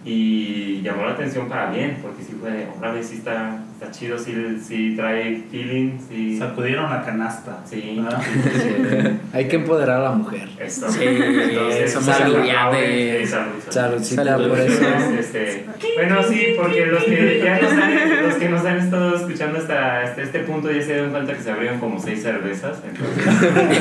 y llamó la atención para bien, porque sí fue, de, órale, sí está chido, sí, sí trae feeling, sí. Sacudieron la canasta. Sí. ¿verdad? Hay que empoderar a la mujer. Esto. Sí, Entonces, somos salud, salud, salud. Saludcita Salud. por eso. Este, bueno, sí, porque los que ya nos han, los que nos han estado escuchando hasta, hasta este punto ya se dieron cuenta que se abrieron como seis cervezas. Entonces,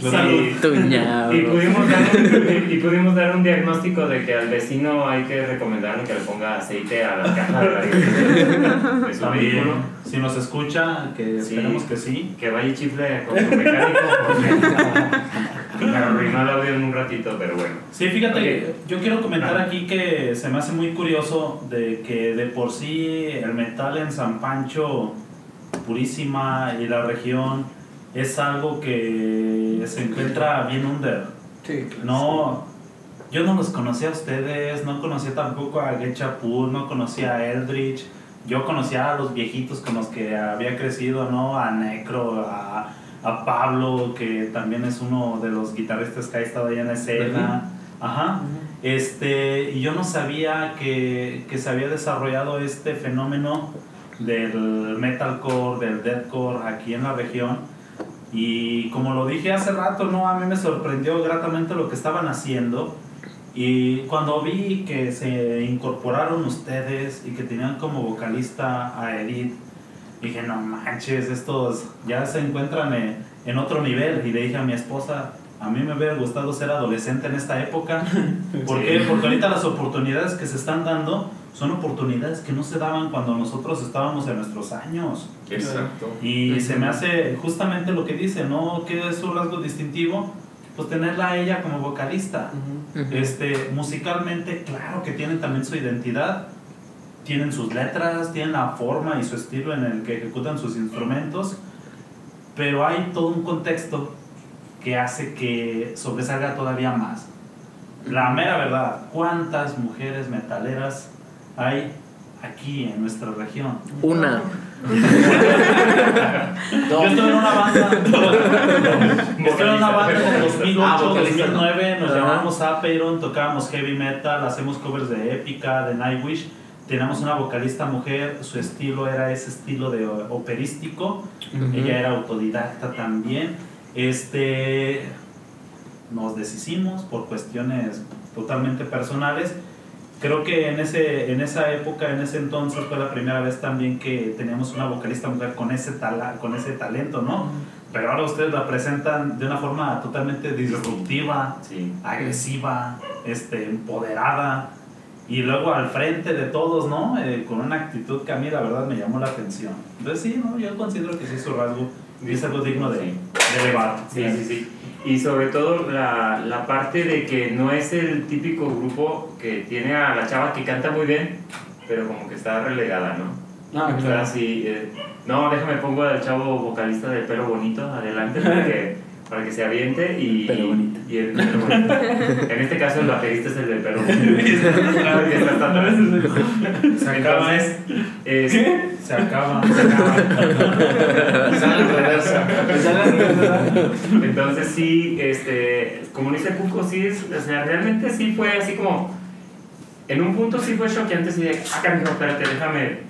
sí, Tuñado. y, pudimos dar un, y, y pudimos dar un diagnóstico de que al vecino hay que recomendarle que le ponga aceite a la caja de, la, su También, si nos escucha, que Sí. esperemos que sí. Que vaya y chifle con su mecánico porque me arruinó el audio en un ratito, pero bueno. Sí, fíjate, Ok. yo quiero comentar Ajá. aquí que se me hace muy curioso de que de por sí el metal en San Pancho, Purísima y la región es algo que se encuentra bien under. Sí, No, yo no los conocía a ustedes, no conocía tampoco a Getchapur, no conocía a Eldritch. Yo conocía a los viejitos con los que había crecido, ¿no? A Necro, a, a Pablo, que también es uno de los guitarristas que ha estado allá en escena. Ajá. Este, y yo no sabía que, que se había desarrollado este fenómeno del metalcore, del deathcore aquí en la región. Y como lo dije hace rato, no, a mí me sorprendió gratamente lo que estaban haciendo. Y cuando vi que se incorporaron ustedes y que tenían como vocalista a Edith, dije, no manches, estos ya se encuentran en, en otro nivel. Y le dije a mi esposa, a mí me hubiera gustado ser adolescente en esta época. ¿Por Sí. qué? Porque ahorita las oportunidades que se están dando son oportunidades que no se daban cuando nosotros estábamos en nuestros años. Exacto. Y se me hace justamente lo que dice, ¿no? ¿Qué es su rasgo distintivo? Pues tenerla a ella como vocalista. Este, musicalmente, claro que tienen también su identidad, tienen sus letras, tienen la forma y su estilo en el que ejecutan sus instrumentos, pero hay todo un contexto que hace que sobresalga todavía más. La mera verdad, ¿cuántas mujeres metaleras hay aquí en nuestra región? Una. Yo estuve en una banda. estuve en una banda en 2008, Ah, vocalista, 2009. Nos llamamos Apeiron, tocábamos heavy metal, hacemos covers de Épica, de Nightwish. Teníamos una vocalista mujer, su estilo era ese estilo de operístico. Ella era autodidacta también. Este, nos deshicimos por cuestiones totalmente personales. Creo que en, ese, en esa época, en ese entonces, fue la primera vez también que teníamos una vocalista mujer con ese, tala, con ese talento, ¿no? Pero ahora ustedes la presentan de una forma totalmente disruptiva, Sí. agresiva, este, empoderada y luego al frente de todos, ¿no? Eh, con una actitud que a mí la verdad me llamó la atención. Entonces sí, ¿no? Yo considero que sí es su rasgo y es algo digno de, de elevar. Sí, sí, sí. Y sobre todo la, la parte de que no es el típico grupo que tiene a la chava que canta muy bien, pero como que está relegada, ¿no? Ah, claro. así, eh, no, déjame pongo al chavo vocalista del pelo bonito adelante para que, para que se aviente y, Pelo bonito. y el pelo bonito. En este caso el baterista es el del pelo bonito. Claro que está hasta atrás. Entonces, es- se acaba. Sale en reversa. Sale en reversa. Entonces sí, este, como dice Cuco, sí, es, o sea, realmente sí fue así como, en un punto sí fue choqueante, así de, ah, carajo, espérate, déjame,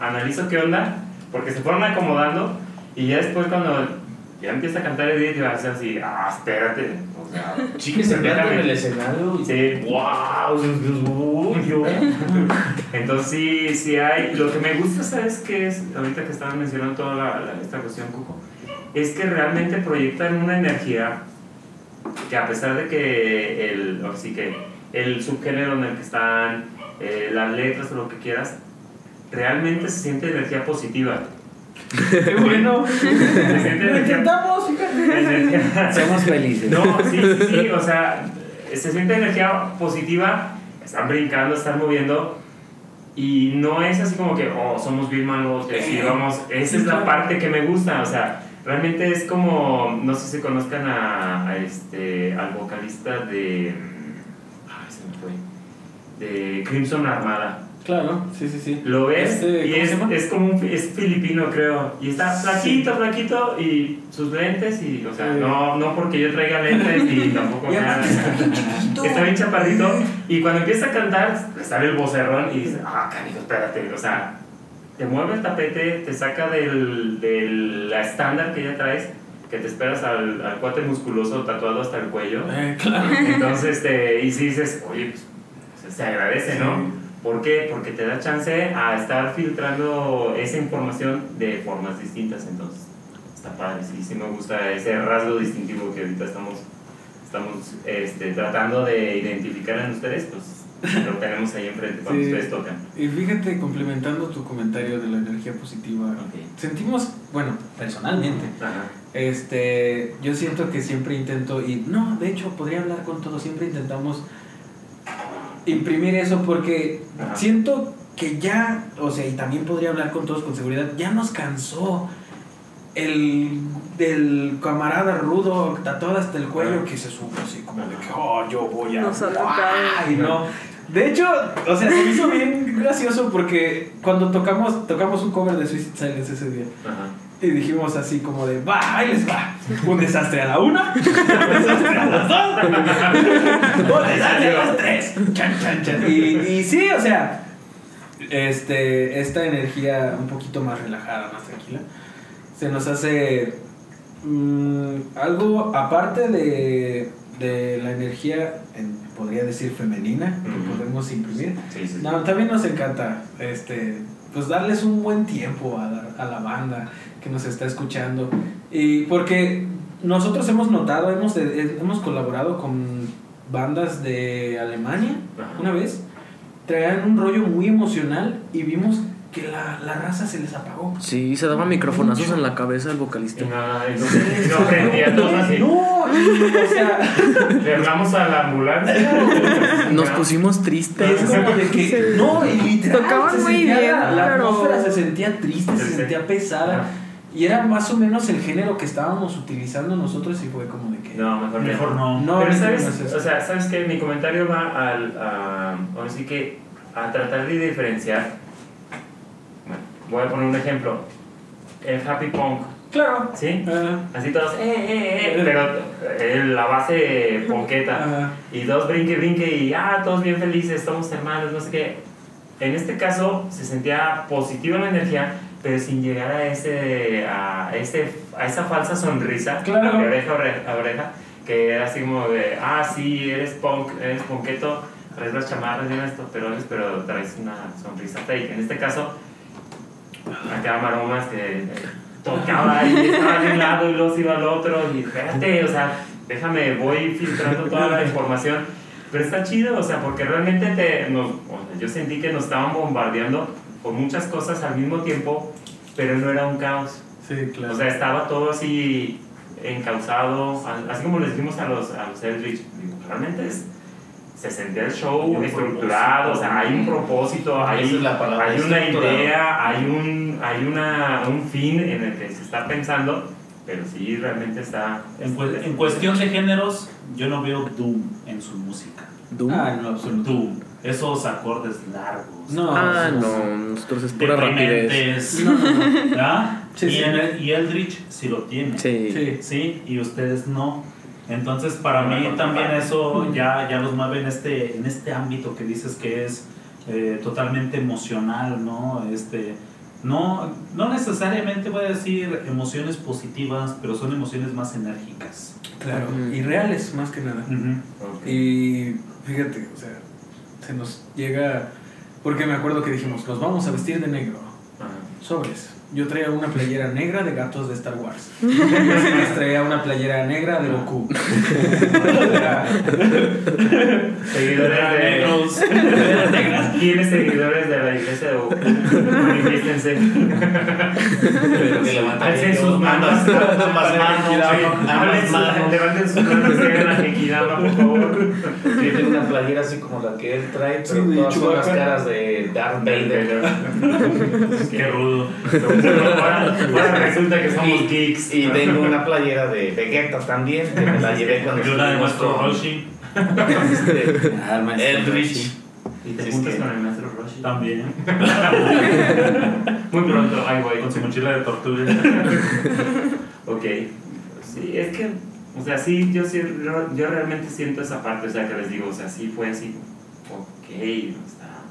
analizo qué onda, porque se fueron acomodando, y ya después cuando ya empieza a cantar Edith, va a ser así, ah, espérate, o sea, Chiques se en el escenario y Sí, wow. Entonces sí, sí hay. Lo que me gusta, ¿sabes qué es? Ahorita que estaban mencionando toda la, la- esta cuestión, Cuco, es que realmente proyectan una energía que a pesar de que el, o sí que el subgénero en el que están, eh, las letras o lo que quieras, realmente se siente energía positiva. Qué bueno. Se siente Lo intentamos, fíjate. Somos felices. no, sí, sí, sí, o sea, se siente energía positiva, están brincando, están moviendo, y no es así como que, oh, somos bien malos, que sí, vamos, esa es la parte que me gusta, o sea, realmente es como, no sé si conozcan a, a este, al vocalista de, ay, se me fue, de Crimson Armada. Claro, sí, sí, sí. Lo ves Este, y ¿cómo es, es como un es filipino, creo. Y está flaquito, flaquito y sus lentes y, o sea, Sí. no, no porque yo traiga lentes y tampoco nada. está bien chiquito. Está bien chaparrito y cuando empieza a cantar le sale el vocerrón y dice, ah, canijo, espérate, o sea, te mueve el tapete, te saca del, del la estándar que ya traes, que te esperas al, al cuate musculoso tatuado hasta el cuello. Eh, claro. Entonces, este, y si dices, oye, pues se agradece, ¿no? ¿Por qué? Porque te da chance a estar filtrando esa información de formas distintas, entonces está padre, sí, sí me gusta ese rasgo distintivo que ahorita estamos, estamos este, tratando de identificar en ustedes, pues lo tenemos ahí enfrente cuando Sí. ustedes tocan. Y fíjate, complementando tu comentario de la energía positiva, Ok. sentimos, bueno, personalmente, Ajá. este, yo siento que siempre intento, y no, de hecho, podría hablar con todos, siempre intentamos imprimir eso porque Ajá. siento que ya, o sea, y también podría hablar con todos con seguridad, ya nos cansó el del camarada rudo tatuado hasta el cuello Ajá. que se sube así como de que, oh, yo voy a... Nos ataca. Ay, no. De hecho, o sea, se hizo bien gracioso porque cuando tocamos, tocamos un cover de Suicide Silence ese día. Ajá. Y dijimos así como de, va, ahí les va. Un desastre a la una, un desastre a las dos, un desastre a las tres. Chan, chan, chan. Y, y sí, o sea, este, esta energía un poquito más relajada, más tranquila, se nos hace mm, algo aparte de, de la energía, en- podría decir femenina, que podemos imprimir. Sí, sí, sí. No, también nos encanta este, pues darles un buen tiempo a la, a la banda que nos está escuchando. Y porque nosotros hemos notado, hemos, de- hemos colaborado con bandas de Alemania Ajá. una vez, traían un rollo muy emocional y vimos que la, la raza se les apagó. Sí, se daba microfonazos en la cabeza el vocalista. No, no prendía todo así. No, o sea, Le hablamos a la ambulancia. Nos pusimos tristes. es como de que, no, y literal, Tocaban muy bien, la, la pero- atmósfera se sentía triste, se sentía pesada. Y era más o menos el género que estábamos utilizando nosotros y fue como de que... No, mejor no. Mejor no. No, Pero sabes, o sea, sabes que mi comentario va al, a, que a tratar de diferenciar. Bueno, voy a poner un ejemplo. El happy punk, Claro. ¿sí? Ah, Así todos, eh, eh, eh, pero eh, la base ponqueta. ah, Y dos brinque, brinque y, ah, todos bien felices, somos hermanos, no sé qué. En este caso se sentía positiva la energía, pero sin llegar a, ese, a, ese, a esa falsa sonrisa Claro. de oreja a oreja, que era así como de, ah, sí, eres punk, eres punketo, traes las chamarras y esto, pero, eres- pero traes una sonrisa fake. En este caso, acá Maromas que tocaba y estaba de un lado y luego se iba al otro y espérate, o sea, déjame, voy filtrando toda la información. Pero está chido, o sea, porque realmente te, nos, o sea, yo sentí que nos estaban bombardeando con muchas cosas al mismo tiempo, pero no era un caos. sí, claro. O sea, estaba todo así encauzado, así como les dijimos a los, a los Eldritch, digo, realmente es- se sentía el show Hay estructurado, o sea, hay un propósito, hay, es la hay una idea, hay un, hay una, un fin en el que se está pensando, pero sí realmente está... En, en cuestión de géneros, yo no veo Doom en su música. Doom. Ah, no, absoluto. Doom, esos acordes largos. No, Ah, no, nosotros es pura rapidez. No, no, no. ¿verdad? Sí, y, sí. en- y Eldritch sí lo tiene. Sí. Sí. Sí, y ustedes no. Entonces, para mí también eso ya, ya los mueve en este, en este ámbito que dices que es eh, totalmente emocional, ¿no? Este, no, no necesariamente voy a decir emociones positivas, pero son emociones más enérgicas. Claro. Ujú. Y reales, más que nada. Ok. Y fíjate, o sea, se nos llega. Porque me acuerdo que dijimos, nos vamos a vestir de negro. Ajá. Sobres. Yo traía una playera negra de gatos de Star Wars. Les traía una playera negra de Goku. Seguidores de... Negros. ¿Tienes seguidores de la iglesia de Goku? Levantan Alcen sus manos. Levanten sus manos y hagan la Genkidama, por favor. Tiene una playera así como la que él trae, pero todas son las caras de Darth Vader. Qué rudo. Ahora, resulta que somos Y- geeks. Y tengo una playera de Vegeta también, que me la llevé cuando Y una de nuestro con, Roshi este, Ah. Y te Sí, es juntas que- con el maestro Roshi. también, Muy pronto, ahí voy. con su mochila de tortuga. Ok. Sí, es que, o sea, sí, yo, sí, yo, yo realmente siento esa parte, o sea, que les digo, o sea, sí fue así, ok, está,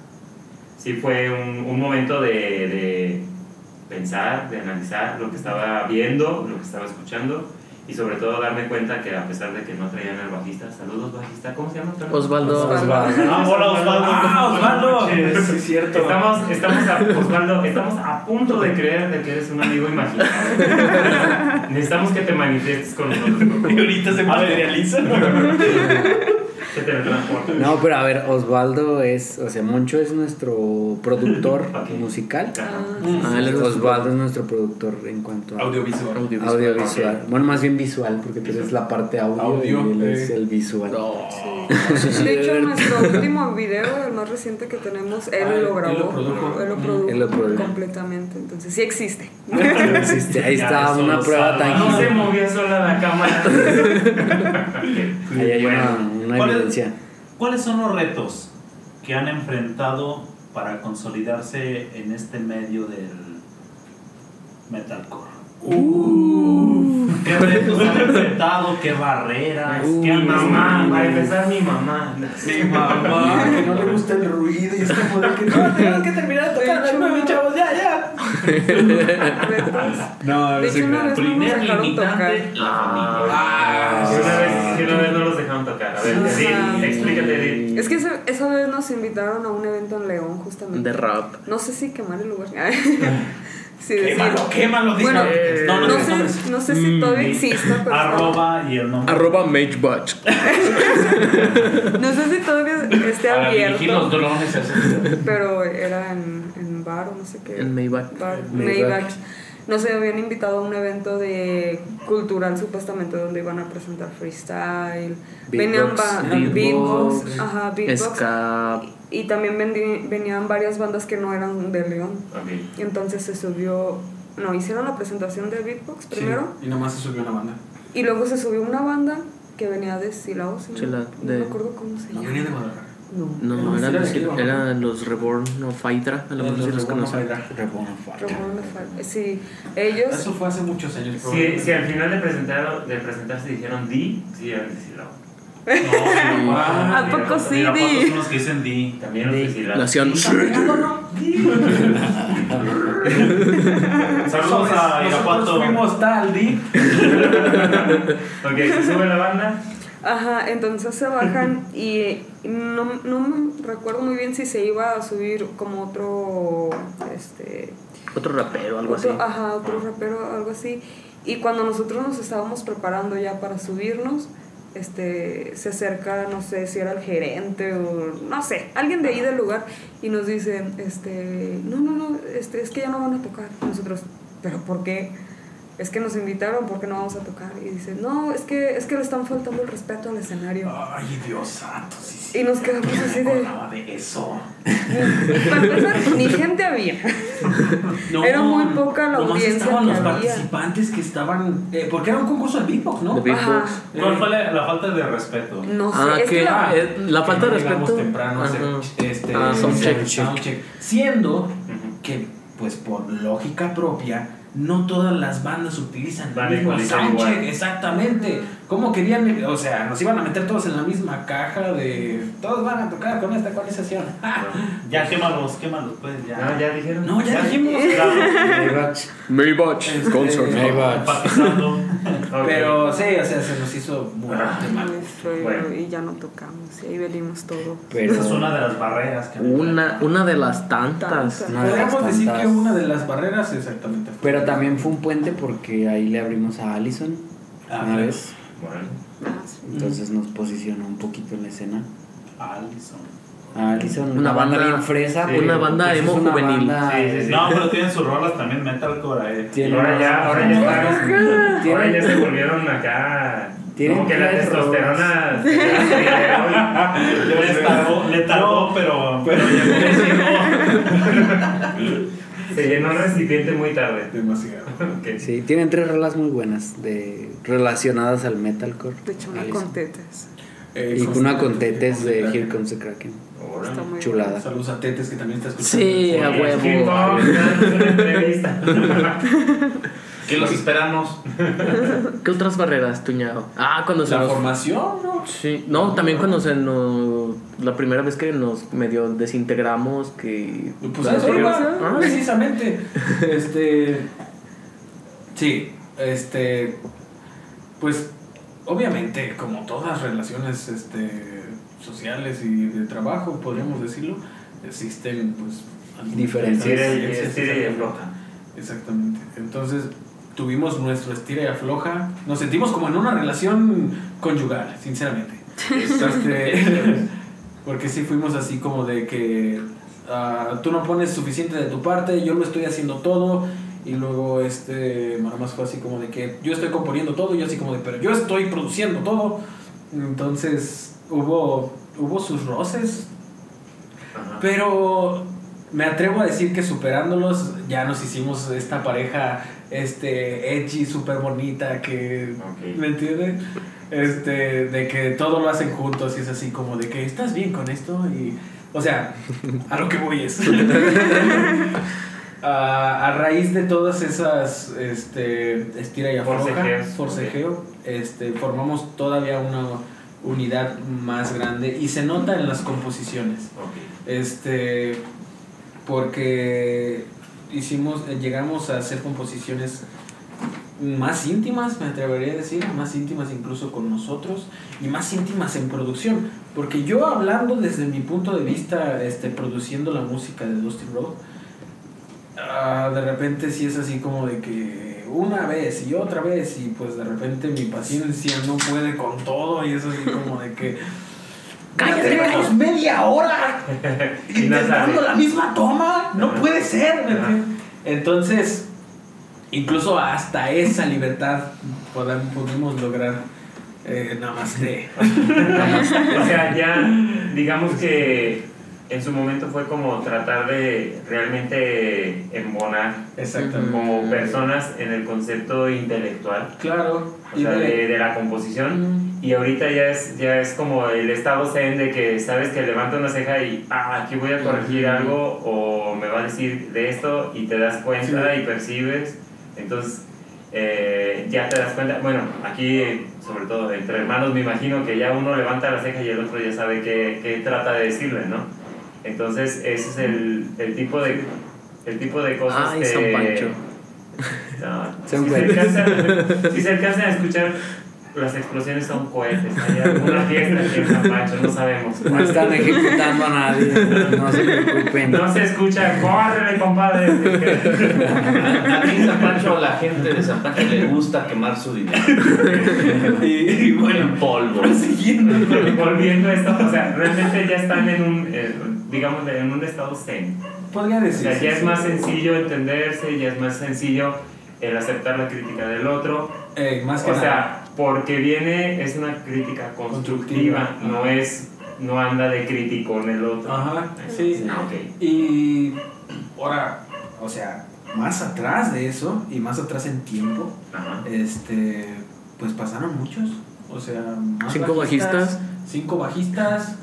sí fue un, un momento de, de pensar, de analizar lo que estaba viendo, lo que estaba escuchando y sobre todo darme cuenta que a pesar de que no traían al bajista, saludos bajista, ¿cómo se llama? Osvaldo. Osvaldo. Ah, hola Osvaldo. Ah, Osvaldo. Sí, es cierto. Estamos, estamos a, Osvaldo, estamos a punto de creer de que eres un amigo imaginario. Necesitamos que te manifiestes con nosotros. Y ahorita se materializa. No, pero a ver, Osvaldo es, o sea, Moncho es nuestro productor musical. Ah, es nuestro Osvaldo es nuestro productor en cuanto a Audiovisual. audiovisual. audiovisual. Bueno, más bien visual, porque tú eres la parte audio, Audio, y él es el visual. No. Sí. De hecho, nuestro último video, el más reciente que tenemos, él Ah, lo grabó. lo produjo. Él lo produjo, Él lo produjo. completamente. Entonces, sí existe. No existe. Ahí está una prueba salva. No se movió sola la cámara. Ahí hay Bueno. una, una ¿Cuál es- evidencia. ¿Cuáles son los retos que han enfrentado para consolidarse en este medio del metalcore? ¿Qué retos han enfrentado? ¿Qué barreras? ¿Qué mi han mamá, para empezar mi mamá. Mi mamá, que no le gusta el ruido y es como de que no, tenemos que terminar de tocar las nueve, chavos, ya, ya. No, De hecho, una vez no nos Primer tocar. limitante, la familia. Ah, Si una, vez, una vez no los dejaron tocar. A ver, Ajá. Edith, explícate, Edith. Es que esa, esa vez nos invitaron a un evento en León, justamente. De rap. No sé si quemar el lugar. Sí, Quémalo, decir- quémalo, dice. Bueno, no, no, no, nombres. sé, no sé si todavía existe, pero Arroba y el nombre. Arroba MageBatch. no sé si todavía esté Para dirigir los abierto, drones pero era en, en bar o no sé qué. En Maybach. Bar, Maybach. Maybach. No sé, habían invitado a un evento de cultural supuestamente donde iban a presentar freestyle. Venían Beatbox. ba- Beatbox. beatbox, ajá, beatbox. Ska. Y también vendi- venían varias bandas que no eran de León. Ok. Y entonces se subió, no, hicieron la presentación de beatbox primero. Y nomás se subió una banda. Y luego se subió una banda que venía de Silao, si no- Chila- no, de- me acuerdo cómo se No llama. venía de Guadalajara. No. No, No, eran, era los, de aquí, ¿no? eran los Reborn of Hydra. A lo mejor sí los conocen. Reborn of Fire. Sí, ellos. Eso fue hace muchos años. Si, si al final de, presentar, de presentarse dijeron D, sí, eran de Silao. No, ¿A poco sí, Mira, di? son los que dicen di. También los. Nación. Saludos a Irapuato. Nosotros fuimos tal, di. Ok, se sube la banda. Ajá, entonces se bajan y no, no me recuerdo muy bien si se iba a subir como otro. Este. Otro rapero, algo así. Otro, ajá, otro rapero, algo así. Y cuando nosotros nos estábamos preparando ya para subirnos, este, se acerca, no sé si era el gerente o no sé, alguien de ahí del lugar y nos dice, este, no, no, no, este, es que ya no van a tocar. Nosotros, ¿pero por qué? Es que nos invitaron, ¿por qué no vamos a tocar? Y dice, no, es que, es que le están faltando el respeto al escenario. Ay, Dios santo, sí, sí. Y nos quedamos así de, de eso. para empezar, ni gente había. Era muy poca la audiencia estaban que los había. participantes que estaban. eh, porque era un concurso de beatbox, ¿no? De Ajá. beatbox. ¿Cuál fue la, la falta de respeto? No sé, Ah, es que que la- eh, la falta de no respeto. temprano este, Ah, soundcheck. soundcheck. Siendo Ujú. que, pues por lógica propia, no todas las bandas utilizan el mismo soundcheck. Exactamente. ¿Cómo querían? O sea, nos iban a meter todos en la misma caja de. Todos van a tocar con esta ecualización. Ah, Ya, quémalos, quémalos, pues, ya. No, ya dijeron. No, ya dijimos. Claro, Maybach. Concert. enfatizando. Ok. Pero sí, o sea, se nos hizo muy Ah. mal. Bueno. y ya no tocamos y ahí venimos todo. Pero Esa es una de las barreras que Una, una de las tantas. Podríamos decir que una de las barreras exactamente fue. Pero también fue un puente porque ahí le abrimos a Allison Ah, una claro. vez. Bueno. Ah. Entonces nos posicionó un poquito en la escena. Allison. Allison, una, Una banda, banda- bien fresa. sí, una banda pues, emo una juvenil. banda- Sí, sí, sí. No, pero tienen sus rolas también metalcore, eh. Tiene ahora ya, ahora ya están. Tienen- Ahora ya se volvieron acá. Tienen Como que la testosterona. se Le tardó, le tardó, pero, pero llegó. Se llenó el recipiente muy tarde. Demasiado. Sí, tienen tres rolas muy buenas de relacionadas al metalcore. De hecho, una con tetas. Eh, Y una con tetes de Here Comes the Kraken. Está muy Chulada. Saludos a Tetes que también está escuchando. Sí, a huevo. ¿Qué los esperamos? ¿Qué otras barreras, Tuñado? Ah, cuando se La nos... formación, ¿no? Sí, no, también cuando se nos... La primera vez que nos medio desintegramos, que... Pues Ah, eso sí. Ah, precisamente. Este. Sí, este. Pues, obviamente, como todas relaciones este, sociales y de trabajo, podríamos decirlo, existen, pues. Diferencias. y exactamente. afloja. Exactamente. Entonces, tuvimos nuestro estira y afloja. Nos sentimos como en una relación conyugal, sinceramente. Este, porque sí fuimos así como de que ah, tú no pones suficiente de tu parte, yo lo estoy haciendo todo. Y luego este más fue así como de que yo estoy componiendo todo, y yo así como de, pero yo estoy produciendo todo. Entonces hubo, hubo sus roces, Ajá. pero me atrevo a decir que superándolos ya nos hicimos esta pareja este edgy, súper bonita, que... Ok. ¿Me entiendes? Este, de que todo lo hacen juntos y es así como de que estás bien con esto y... O sea, a lo que voy es... a, a raíz de todas esas este, estira y afloja, forcejeo, este, formamos todavía una unidad más grande y se nota en las composiciones. Ok. Este, porque hicimos, eh, llegamos a hacer composiciones más íntimas, me atrevería a decir, más íntimas incluso con nosotros y más íntimas en producción. Porque yo hablando desde mi punto de vista, este, produciendo la música de Dusty Road, ah, de repente sí es así como de que una vez y otra vez y pues de repente mi paciencia no puede con todo y es así como de que... ¡Cállate! tenemos media hora intentando la misma toma, no puede ser. Entonces, incluso hasta esa libertad pudimos lograr. Eh, namaste. O sea, ya digamos que en su momento fue como tratar de realmente embonar como personas en el concepto intelectual, Claro. o sea, de, de la composición. Y ahorita ya es, ya es como el estado zen de que sabes que levanta una ceja y ah, aquí voy a corregir algo o me va a decir de esto y te das cuenta Sí. y percibes. Entonces eh, ya te das cuenta. Bueno, aquí sobre todo entre hermanos me imagino que ya uno levanta la ceja y el otro ya sabe qué, qué trata de decirle, ¿no? Entonces ese es el, el tipo de el tipo de cosas Ay, que San Pancho. no, Son si, se alcanza, si se alcanzan a escuchar, las explosiones son cohetes. Hay alguna fiesta aquí en San Pancho, no sabemos. No están ejecutando a nadie. No se preocupen. No se escucha, córrele, compadre. Aquí en San Pancho, a la gente de San Pancho le gusta quemar su dinero. Y, y bueno, En polvo. prosiguiendo. Volviendo a esto, o sea, realmente ya están en un, eh, digamos, en un estado zen. Podría O decir. sea, ya es más sencillo entenderse, ya es más sencillo el aceptar la crítica del otro. Eh, más que O nada. Porque viene, es una crítica constructiva, Constructiva, no es, no anda de crítico en el otro. Ajá, sí. Y ahora, o sea, más atrás de eso y más atrás en tiempo, Ajá. este, pues pasaron muchos. O sea, más ¿Cinco bajistas? Cinco bajistas.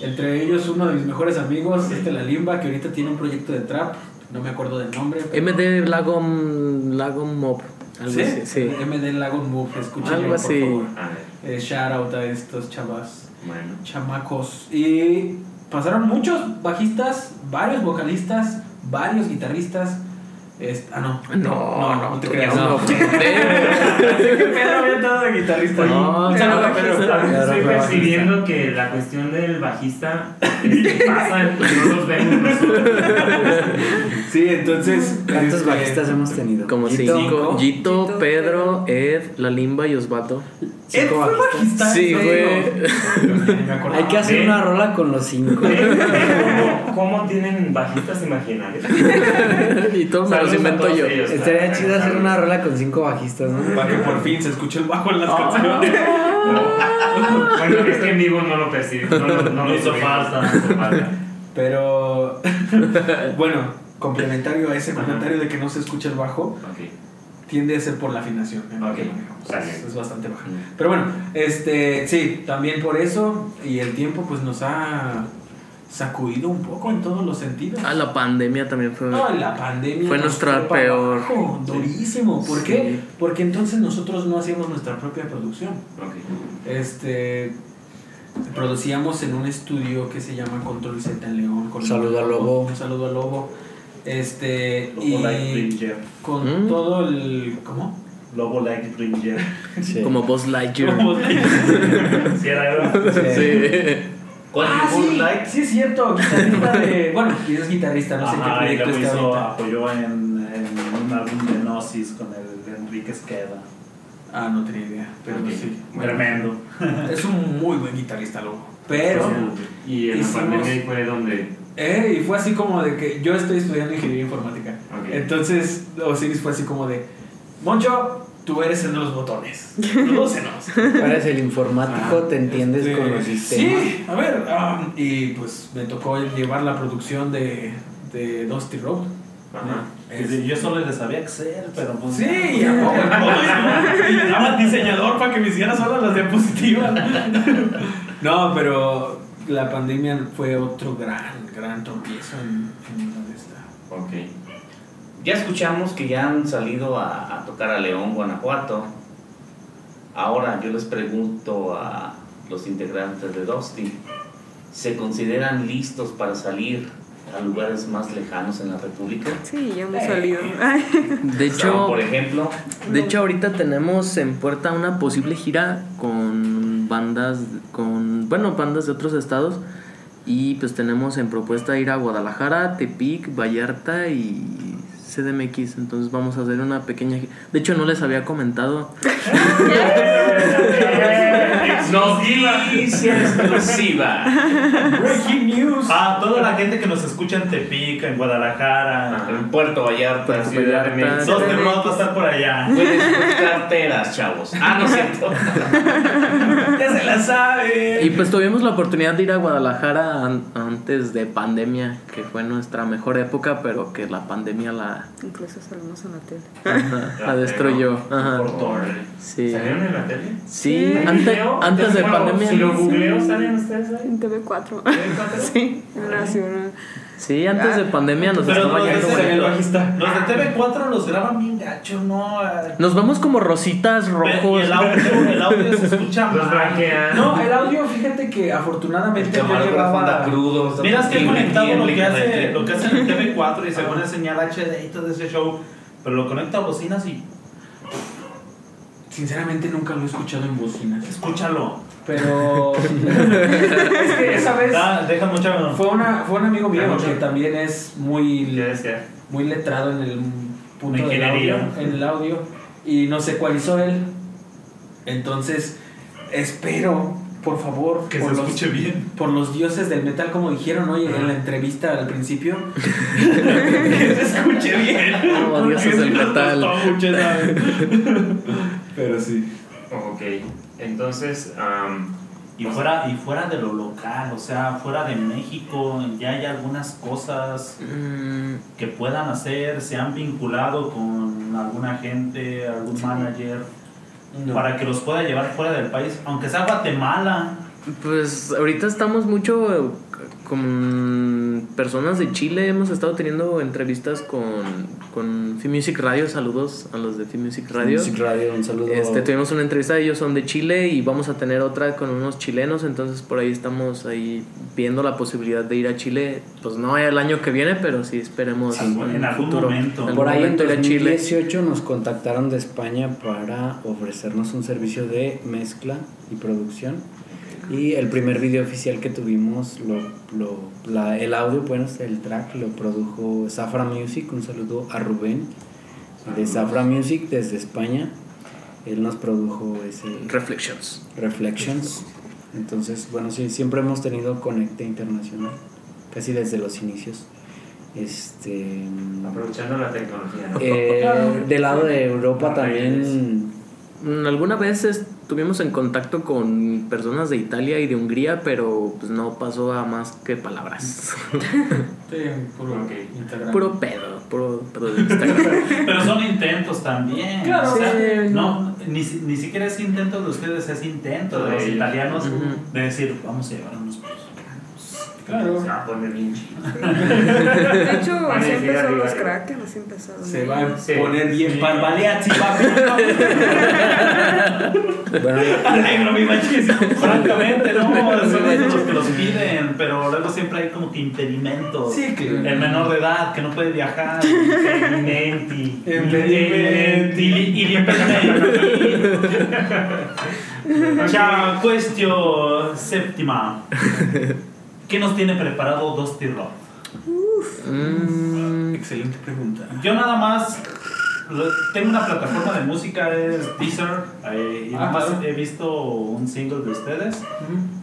Entre ellos uno de mis mejores amigos, este La Limba, que ahorita tiene un proyecto de trap. No me acuerdo del nombre. pero- MD Lagom, Lagom Mob. Algo ¿Sí? así, sí. MD Lagon Move, escúchenlo Algo por así. favor. Eh, shout out a estos chavas. bueno. chamacos. Y pasaron muchos bajistas, varios vocalistas, varios guitarristas. Este, ah, no. No, no, no, te creas. no. No, Pensé que Pedro había estado de guitarrista. No, ahí. ya Pero- no, pero- pero- Ahorita estoy percibiendo que la cuestión del bajista este, pasa no los vemos nosotros. Sí, entonces. ¿Cuántos este, bajistas hemos tenido? Como cinco. Gito, Gito, Pedro, Ed, La Limba y Osvaldo. Cinco fue bajista. Sí, güey. Hay que hacer una rola con los cinco. ¿Cómo, ¿Cómo tienen bajistas imaginarios? y todos los invento yo. ellos. Estaría chido hacer una rola con cinco bajistas, ¿no? Para que por fin se escuche el bajo en las Ah. canciones. Bueno, es que en vivo no lo percibí. No, lo- no lo hizo falta. No hizo falta. Pero. bueno, complementario a ese comentario de que no se escucha el bajo. Tiende a ser por la afinación. está Es, es bastante baja. Pero bueno, este, sí, también por eso y el tiempo pues nos ha sacudido un poco en todos los sentidos. Ah, la pandemia también fue. No, la pandemia Fue nuestra peor. abajo, durísimo. ¿Por Sí. qué? Porque entonces nosotros no hacíamos nuestra propia producción. Ok. Este producíamos en un estudio que se llama Control Z en León. con Saludo al Lobo. Un saludo al Lobo. Este Lobo y con Mm. todo el ¿cómo? Lobo like Bringer. Sí. Como Buzz Lightyear. ¿Sí era algo? Sí. ¿Cuál Ah, sí, Light? sí es cierto, guitarrista de, bueno, es guitarrista, no sé en qué Ajá, y proyecto luego está hizo, ahorita. apoyó en, en un álbum de Gnosis con el Enrique Esqueda. Ah, no tenía idea, pero sí. Tremendo. Es un muy buen guitarrista, loco. Pero Y en la Hicimos- pandemia fue donde. Eh, y fue así como de que yo estoy estudiando ingeniería informática. Ok. Entonces, Osiris fue así como de, Moncho, tú eres el de los botones. Prodúcenos. Eres el informático, te entiendes Este, con los sistemas. Sí, a ver, um, y pues me tocó llevar la producción de, de Dusty Road. Ajá. Es- Yo solo le sabía Excel, pero pues. Sí, ¿a poco? Al diseñador para que me hiciera solo las diapositivas. No, pero la pandemia fue otro gran, gran tropiezo en, en donde está. Ok. Ya escuchamos que ya han salido a, a tocar a León, Guanajuato. Ahora yo les pregunto a los integrantes de Dusty, ¿se consideran listos para salir a lugares más lejanos en la República? Sí, ya hemos salido. Ay, De hecho, por ejemplo, de hecho ahorita tenemos en puerta una posible gira con bandas con bueno, bandas de otros estados y pues tenemos en propuesta ir a Guadalajara, Tepic, Vallarta y CDMX, entonces vamos a hacer una pequeña De hecho no les había comentado. noticia exclusiva. Breaking news. Ah, toda la gente que nos escucha en Tepic, en Guadalajara, En Puerto Vallarta, Ciudad de. México. Dos de Rock va a estar por allá. Puedes buscar teras, chavos. Ah, no es cierto. Ya se la sabe. Y pues tuvimos la oportunidad de ir a Guadalajara an- antes de pandemia, que fue nuestra mejor época, pero que la pandemia la, incluso salimos en la tele. ajá, la destruyó. Ajá. Sí. ¿Salieron en la tele? Sí, Sí. antes, Antes de Bueno, pandemia. Si lo googleo, ¿salen ustedes ahí? En TV4. ¿TV4? Sí, en Nacional. Sí, antes de pandemia nos Pero estaba yendo el bajista. los de TV4 los graban bien gacho, ¿no? Nos vemos como rositas rojos. el audio, el audio se escucha Los mal. blanquean. No, el audio, fíjate que El afortunadamente yo camarógrafo anda crudo. está Miras que conectado lo que hace, lo que hace en el TV4 y se pone señal HD y todo ese show, pero lo conecta a bocinas y Sinceramente nunca lo he escuchado en bocinas. escúchalo. Pero... es que esa vez Da- deja mucha fue, una, fue un amigo mío Mucho. que también es muy, muy letrado en el punto ¿En del audio, ingeniería? en el audio y nos ecualizó él. Entonces, espero, por favor, que por se los, escuche bien. por los dioses del metal, como dijeron hoy en la entrevista al principio, que se escuche bien. Oh, dioses del metal. Pero sí. Ok, entonces, am, Y fuera, y fuera de lo local, o sea, fuera de México, ya hay algunas cosas Mm, que puedan hacer, se han vinculado con alguna gente, algún manager, No. para que los pueda llevar fuera del país, aunque sea Guatemala. Pues ahorita estamos mucho con personas de Chile. Hemos estado teniendo entrevistas con, con Film Music Radio. Saludos a los de Film Music Radio. Music Radio, un saludo. Este, tuvimos una entrevista, ellos son de Chile y vamos a tener otra con unos chilenos, entonces por ahí estamos ahí viendo la posibilidad de ir a Chile, pues no el año que viene, pero sí esperemos Sí, en, en el algún futuro. momento. en algún Por ahí en momento ir a Chile. 2018 nos contactaron de España para ofrecernos un servicio de mezcla y producción. Y el primer video oficial que tuvimos, lo, lo- la- el audio, bueno, el track lo produjo Zafra Music. Un saludo a Rubén de Zafra Music desde España. Él nos produjo ese Reflections. Reflections. Entonces, bueno, sí, siempre hemos tenido conecte internacional, casi desde los inicios. Este. aprovechando la tecnología, ¿no? Eh, del lado de Europa también. Mm, Alguna vez estuvimos en contacto con personas de Italia y de Hungría, pero pues no pasó a más que palabras. Sí, puro Ok. Instagram. puro pedo, puro pedo de Instagram. Pero son intentos también. Claro, o sea, sí. no, ni, si- ni siquiera es intento de ustedes, es intento de los italianos de decir, vamos a llevar unos. Claro. Se va a poner bien chido. De hecho, así empezaron los. Kraken, así empezaron. Se va a Sí. poner bien Sí. Barbaleazzi, papi. Bueno, Alegro mi machismo. Francamente, no. Son muchos que los piden, pero luego siempre hay como que impedimentos. Sí, que- El menor de edad que no puede viajar. Impedimenti. Impedimenti. Y, y Ya, cuestión séptima. ¿Qué nos tiene preparado Dusty Rock? Mm, Excelente pregunta. Yo nada más tengo una plataforma de música, es Deezer, eh, y Ah, nada más claro. he visto un single de ustedes,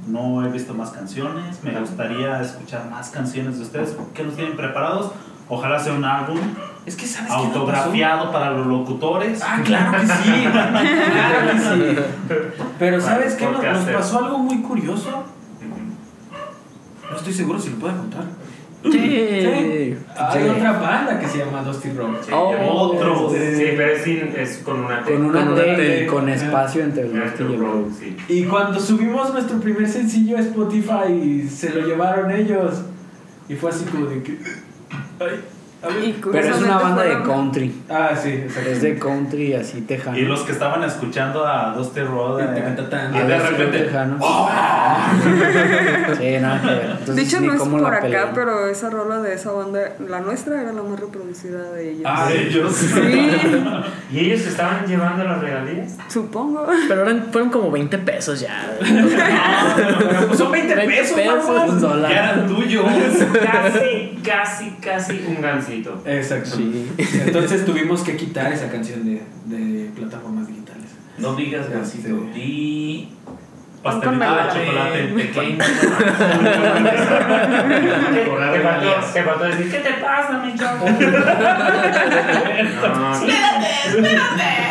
no he visto más canciones, me gustaría escuchar más canciones de ustedes, ¿qué nos tienen preparados? Ojalá sea un álbum Es que sabes autografiado para los locutores. Ah, claro que sí. claro que sí. Pero ¿sabes qué? Nos, nos pasó algo muy curioso. No estoy seguro si lo puedo contar. sí. Hay Sí. otra banda que se llama Dusty Rock. Sí, Oh, Otro. Sí, pero es, sin- es con una T. con una Con una T, T. con espacio entre el Nuestro y el. Y cuando subimos nuestro primer sencillo a Spotify, se lo llevaron ellos. Y fue así como de que. Ay, Pero es una banda de country. Ah, sí, exacto. Es de country así tejano. Y los que estaban escuchando a Dusty Road, eh, y de repente, Tejano. Sí, nada que ver. Entonces, De hecho, ni no es por acá, pelean. pero esa rola de esa banda, la nuestra era la más reproducida de ellos. Ah, ellos. Sí, ¿Y ellos estaban llevando las regalías? supongo. Pero eran, fueron como 20 pesos ya. Pues son 20 pesos, mamá. un ya eran tuyos. Casi, casi, casi un Exacto. Sí. Entonces tuvimos que quitar esa canción de, de plataformas digitales. No digas gancito, Sí. Di Pastelito de chocolate. pequeño. Te faltó, te faltó decir, ¿qué te pasa, mi chavo?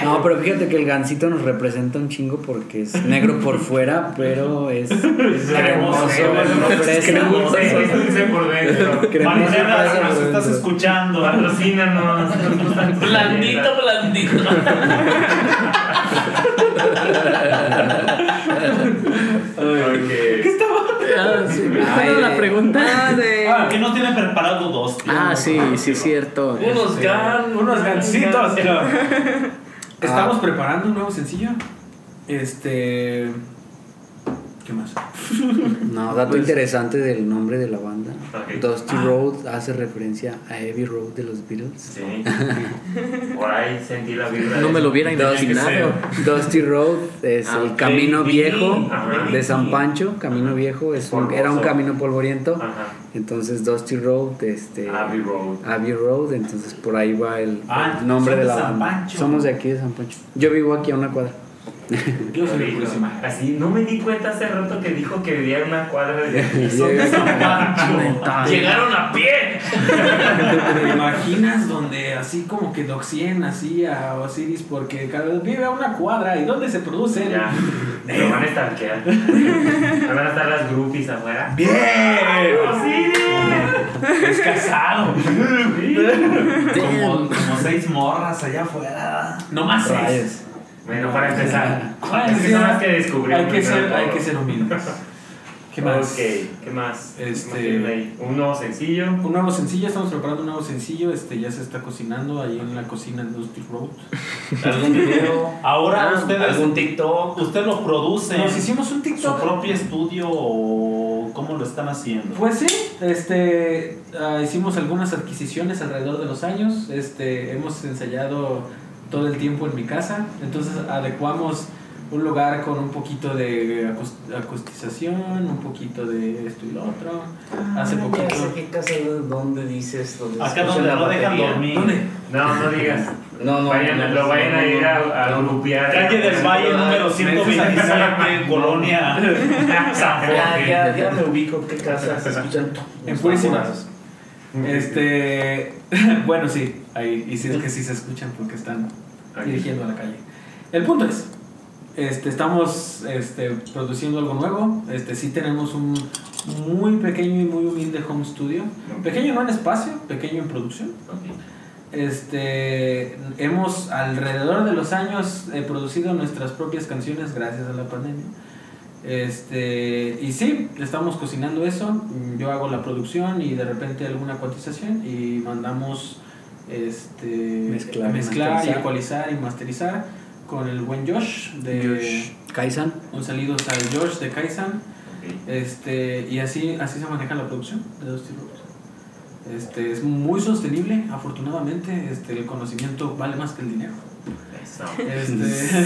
No, No, pero fíjate que el gansito nos representa un chingo porque es negro por fuera, pero es, es cremoso, es fresco. cremoso, es dulce por dentro. Si nos estás escuchando. Patrocínanos. nos gustan tus Blandito, blandito. Ok. Ah, sí. Ay, ¿Cuál era la de- pregunta? Ah, de. Ah, ¿qué nos tienen preparado dos? Ah, sí, sí, cierto. Unos gan. Unos gancitos. Ah. Estamos preparando un nuevo sencillo. Este. ¿Qué más? No, dato interesante del nombre de la banda. Dusty Road hace referencia a Heavy Road de los Beatles. Sí. Por ahí sentí la vibra. No me lo hubiera imaginado. Dusty Road es Ah, el camino baby. viejo Ajá. de San Pancho. Camino viejo es un- era un camino polvoriento. Ajá. Entonces Dusty Road, este, Abbey Road. Abbey Road, entonces por ahí va el, Ah, el nombre de de la San banda. Pancho. Somos de aquí de San Pancho. Yo vivo aquí a una cuadra. Yo soy el. Así, no me di cuenta hace rato que dijo que vivía en una cuadra de. Son de San Pancho. Llegaron a pie. ¿Te imaginas donde así como que doxien así a Osiris porque cada vez vive a una cuadra y dónde se produce? Ya. Lo van a stalkear. Van a estar las groupies afuera. ¡Bien! ¡Oh, sí! Es casado. Como, como seis morras allá afuera. No más seis. Bueno, para empezar. Que sí, son las que descubrimos. Hay que ser, hay que ser humildes. ¿Qué más? Ok, ¿qué más? Este- ¿Qué más ahí? Un nuevo sencillo. Un nuevo sencillo, estamos preparando un nuevo sencillo, este ya se está cocinando ahí en la cocina de Dusty Road. ¿Algún video? Ahora Ah, ustedes. ¿Algún TikTok? ¿Usted lo produce? Nos hicimos un ¿Su TikTok. propio estudio o cómo lo están haciendo? Pues sí, este, ah, hicimos algunas adquisiciones alrededor de los años, este, hemos ensayado todo el tiempo en mi casa, entonces adecuamos un lugar con un poquito de acus- acustización, un poquito de esto y lo otro. Hace poquito. ¿Qué casa dónde dices? Donde Acá donde la no dejan batería? dormir. ¿Dónde? No, no digas. No, no. Vayan, no, lo vayan no, a ir a, a no. grupear. Calle del Valle número 127, Colonia San Ya, Jorge. ya, ya me ubico qué casa se escuchan. En Purísimas. Este, bueno, sí, ahí, y sí es que sí se escuchan porque están. Dirigiendo a la calle. El punto es, este, estamos este, produciendo algo nuevo, este, sí tenemos un muy pequeño y muy humilde home studio, pequeño no en espacio, pequeño en producción. Este, hemos alrededor de los años eh, producido nuestras propias canciones gracias a la pandemia. Este, y sí, estamos cocinando eso. Yo hago la producción y de repente alguna cuantización y mandamos este, Mezclar y mezclar y masterizar. ecualizar y masterizar con el buen Josh de Kaisan. un saludo al Josh de Kaisan. Este, y así, así se maneja la producción de Dusty Rhodes. Este, es muy sostenible, afortunadamente. Este, el conocimiento vale más que el dinero. Eso. Este,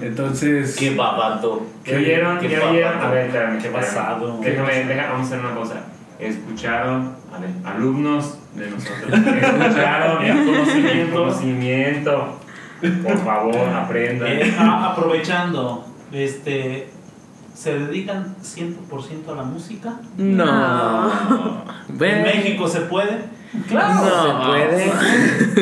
entonces, Qué babato. ¿Qué oyeron? Qué ¿Qué oyeron? babato. A ver, espérame. Qué basado. Déjame, déjame, vamos a hacer una cosa. Escucharon, a ver, alumnos de nosotros. Escucharon El conocimiento. conocimiento. Por favor, aprendan. Eh, aprovechando, este, ¿se dedican 100% a la música? No. ¿En. México se puede? claro, No. se puede,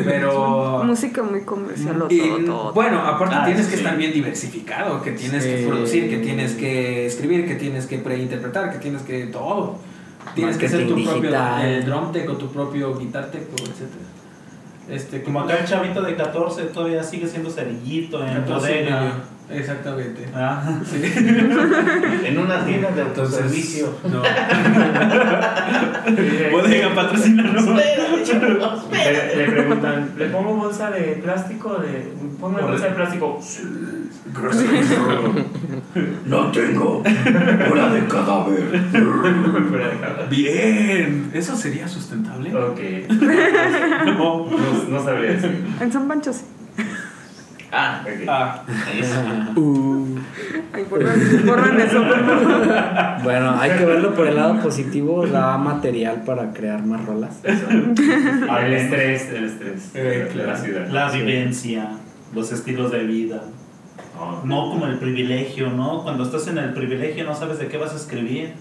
pero Música muy comercial Y, todo, todo. bueno, aparte Ah, tienes sí. que estar bien diversificado, que tienes que producir, que tienes que escribir, que tienes que preinterpretar, que tienes que todo. Tienes que ser tu propio eh, drum tech o tu propio guitar tech, o etcétera. Este, Como acá el chavito de 14 todavía sigue siendo cerillito en bodega. Exactamente. Ah, Sí. En una tienda de autoservicio. no. bodega chavos, Le, le preguntan, ¿le pongo bolsa de plástico? De, ¿Pongo bolsa de plástico? No tengo. Hora de cadáver. Bien, ¿eso sería sustentable? Ok. No. No, no sabría decir. En San Pancho sí. Ah, Ok. Ah, Uh, Ay, borran, borran eso, por favor. bueno, hay que verlo por el lado positivo. Da material para crear más rolas. Ah, el estrés, el estrés Eh, la ciudad. la vivencia, los estilos de vida. Oh. No como el privilegio, ¿no? Cuando estás en el privilegio no sabes de qué vas a escribir.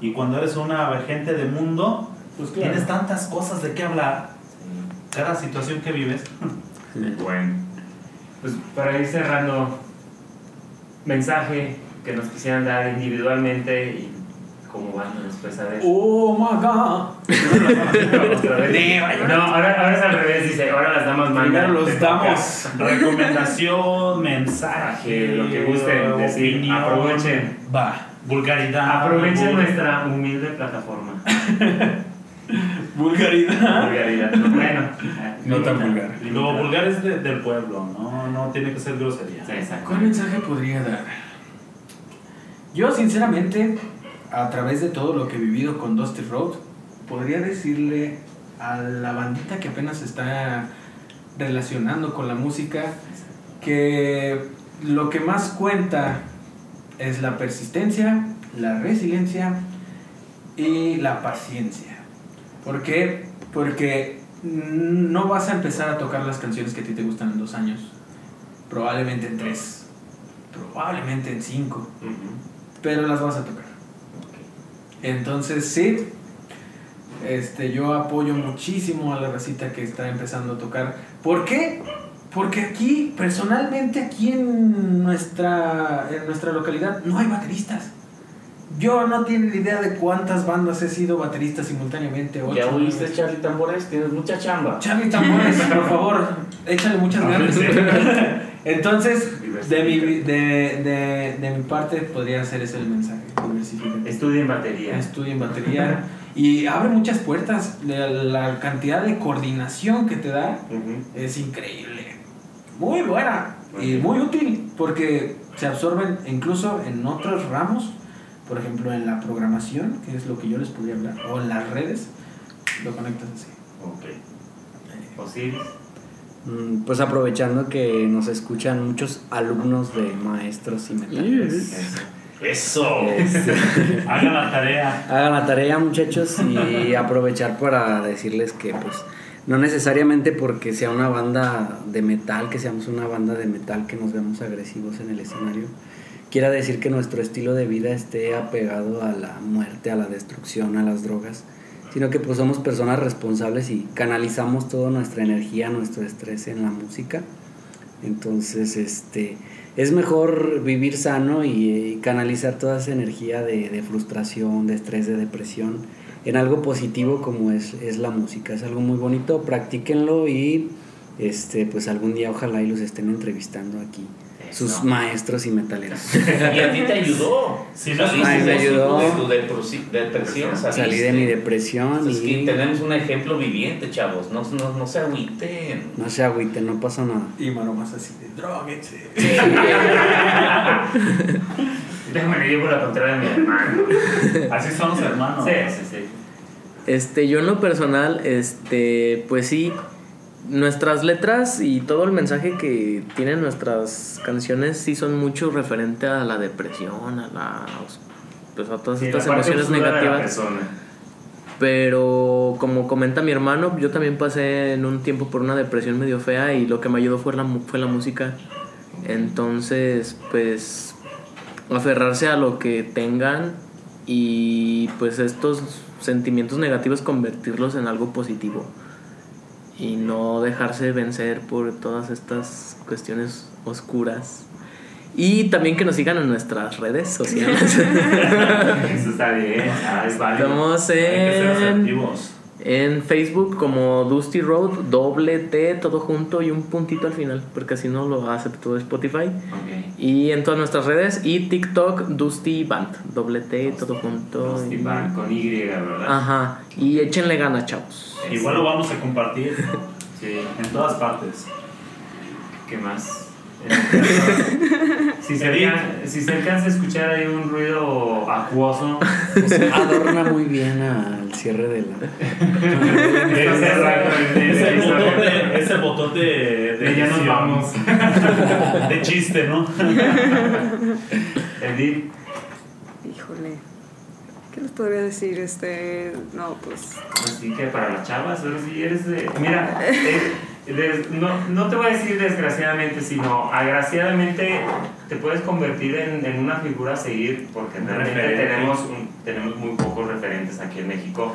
Y cuando eres una gente de mundo, Pues claro. tienes tantas cosas de qué hablar. Cada situación que vives. Bueno, pues para ir cerrando, mensaje que nos quisieran dar individualmente y cómo van después a ver. Oh my god. No, ahora, ahora es al revés, dice, ahora las damas mandan. Primero los damos. Recomendación, mensaje, lo que gusten decir, opinión. aprovechen. Va, vulgaridad. Aprovechen vulgar- nuestra humilde plataforma. Vulgaridad. Vulgaridad. Bueno, No tan vulgar. Lo vulgar es de- del pueblo, ¿no? No tiene que ser grosería. Sí, exacto. ¿Cuál mensaje podría dar? Yo, sinceramente, a través de todo lo que he vivido con Dusty Road, podría decirle a la bandita que apenas está relacionando con la música que lo que más cuenta es la persistencia, la resiliencia y la paciencia. ¿Por qué? Porque no vas a empezar a tocar las canciones que a ti te gustan en dos años. Probablemente en tres. Probablemente en cinco. Pero las vas a tocar. Entonces, sí. Este, yo apoyo muchísimo a la racita que está empezando a tocar. ¿Por qué? Porque aquí, personalmente, aquí en nuestra, en nuestra localidad, no hay bateristas. Yo no tengo ni idea de cuántas bandas he sido baterista simultáneamente. Ya ocho, oíste, nueve. Charlie Tambores, tienes mucha chamba. Charlie Tambores, por favor, échale muchas ganas. Entonces, de mi, de, de, de mi parte, podría ser ese el mensaje. Estudien batería. Estudien batería y abre muchas puertas. La, la cantidad de coordinación que te da es increíble. Muy buena y muy útil porque se absorben incluso en otros ramos, por ejemplo en la programación, que es lo que yo les podría hablar, o en las redes, lo conectas así. Ok. Osiris. Mm, Pues aprovechando que nos escuchan muchos alumnos de maestros y metaleros. Eso. Eso. Este, Hagan la tarea. hagan la tarea muchachos y aprovechar para decirles que pues no necesariamente porque sea una banda de metal, que seamos una banda de metal que nos vemos agresivos en el escenario, quiera decir que nuestro estilo de vida esté apegado a la muerte, a la destrucción, a las drogas, sino que pues somos personas responsables y canalizamos toda nuestra energía, nuestro estrés en la música. Entonces, este, es mejor vivir sano y, eh, canalizar toda esa energía de, de frustración, de estrés, de depresión en algo positivo como es, es la música. Es algo muy bonito, practíquenlo y este, pues algún día ojalá y los estén entrevistando aquí. Sus maestros y metaleros. Y a ti te ayudó. Sí, no, me de tu- ayudó. De tu depresi- depresión. Salí de mi depresión Es que y tenemos un ejemplo viviente, chavos. No, no, no se agüiten. no se agüiten, no pasa nada. Y mano más así de droguense. Déjame le llevo la contraria de mi hermano. Así son los hermanos. Sí, sí, sí. Este, yo en lo personal, este, pues sí, nuestras letras y todo el mensaje que tienen nuestras canciones sí son mucho referente a la depresión, a la pues a todas Sí, estas emociones negativas. Pero como comenta mi hermano, yo también pasé en un tiempo por una depresión medio fea y lo que me ayudó fue la, fue la música. Entonces, pues aferrarse a lo que tengan y pues estos sentimientos negativos convertirlos en algo positivo y no dejarse vencer por todas estas cuestiones oscuras. Y también que nos sigan en nuestras redes sociales. Eso está bien. Ah, es válido. Estamos Hay que ser en Facebook como Dusty Road, doble T, todo junto y un puntito al final, porque así no lo aceptó Spotify. Y en todas nuestras redes y TikTok Dusty Band, doble T, todo junto. Dusty y- Band con Y, ¿verdad? Ajá, y échenle ganas, chavos. Igual lo vamos a compartir Sí. en todas partes. ¿Qué más? si, se alcanza, si se alcanza a escuchar ahí un ruido acuoso, Adorna muy bien al cierre de la. debe ser raro en Es esa el botón de, es el botón de, de De ya nos vamos. De chiste, ¿no? Edith, Híjole. ¿Qué les podría decir? Este. No, pues. así que para las chavas, ahora sí eres de. Mira, eh, no, no te voy a decir desgraciadamente, sino agraciadamente te puedes convertir en, en una figura a seguir, porque realmente tenemos, un- tenemos muy pocos referentes aquí en México,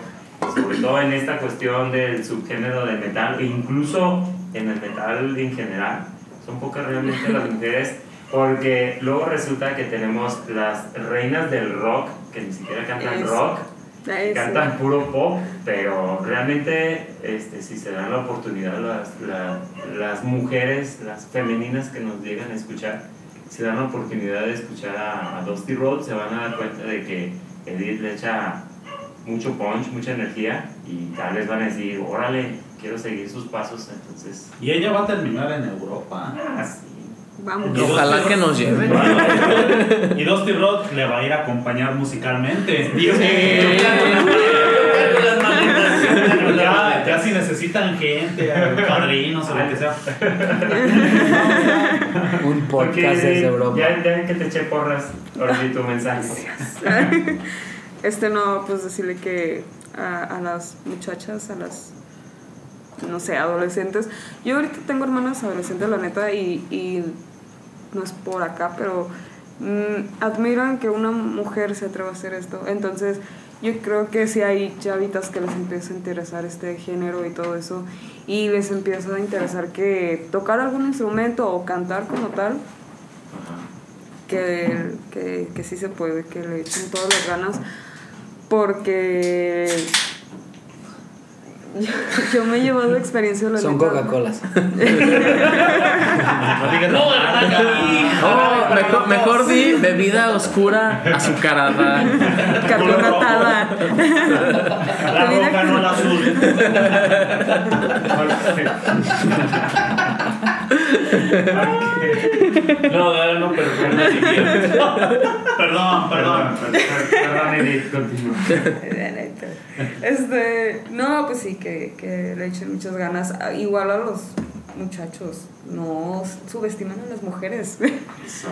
sobre todo en esta cuestión del subgénero del metal, e incluso en el metal en general. Son pocas realmente las mujeres. Porque luego resulta que tenemos las reinas del rock, que ni siquiera cantan rock. Cantan puro pop, pero realmente este, si se dan la oportunidad las, la- las mujeres, las femeninas que nos llegan a escuchar, si dan la oportunidad de escuchar a, a Dusty Road, se van a dar cuenta de que Edith le echa mucho punch, mucha energía y tal vez van a decir, órale, quiero seguir sus pasos, entonces... Y ella va a terminar en Europa. así. Vamos. Y Ojalá que nos lleven. Y Dusty Rod le va a ir a acompañar musicalmente. Ya, ya si necesitan gente, padrinos o lo que sea. Un podcast desde Europa. ya, ya que te eché porras, sí tu mensaje. Este no, pues decirle que a, a las muchachas, a las, no sé, adolescentes. Yo ahorita tengo hermanas adolescentes, la neta, y, y no es por acá, pero mm, admiran que una mujer se atreva a hacer esto. Entonces, yo creo que si hay chavitas que les empieza a interesar este género y todo eso, y les empieza a interesar que tocar algún instrumento o cantar como tal, que, que, que sí se puede, que le echen todas las ganas, porque yo, yo me he llevado experiencia la Son. Coca-Colas. No No. Oh, mejor, mejor di bebida oscura azucarada. Carbonatada. La roja, no la azul. No, no, no, pero. Perdón, Perdón, perdón. perdón, Edith, continúa. Este, no, pues sí, que, que le echen muchas ganas. Ah, Igual a los muchachos, no subestimen a las mujeres.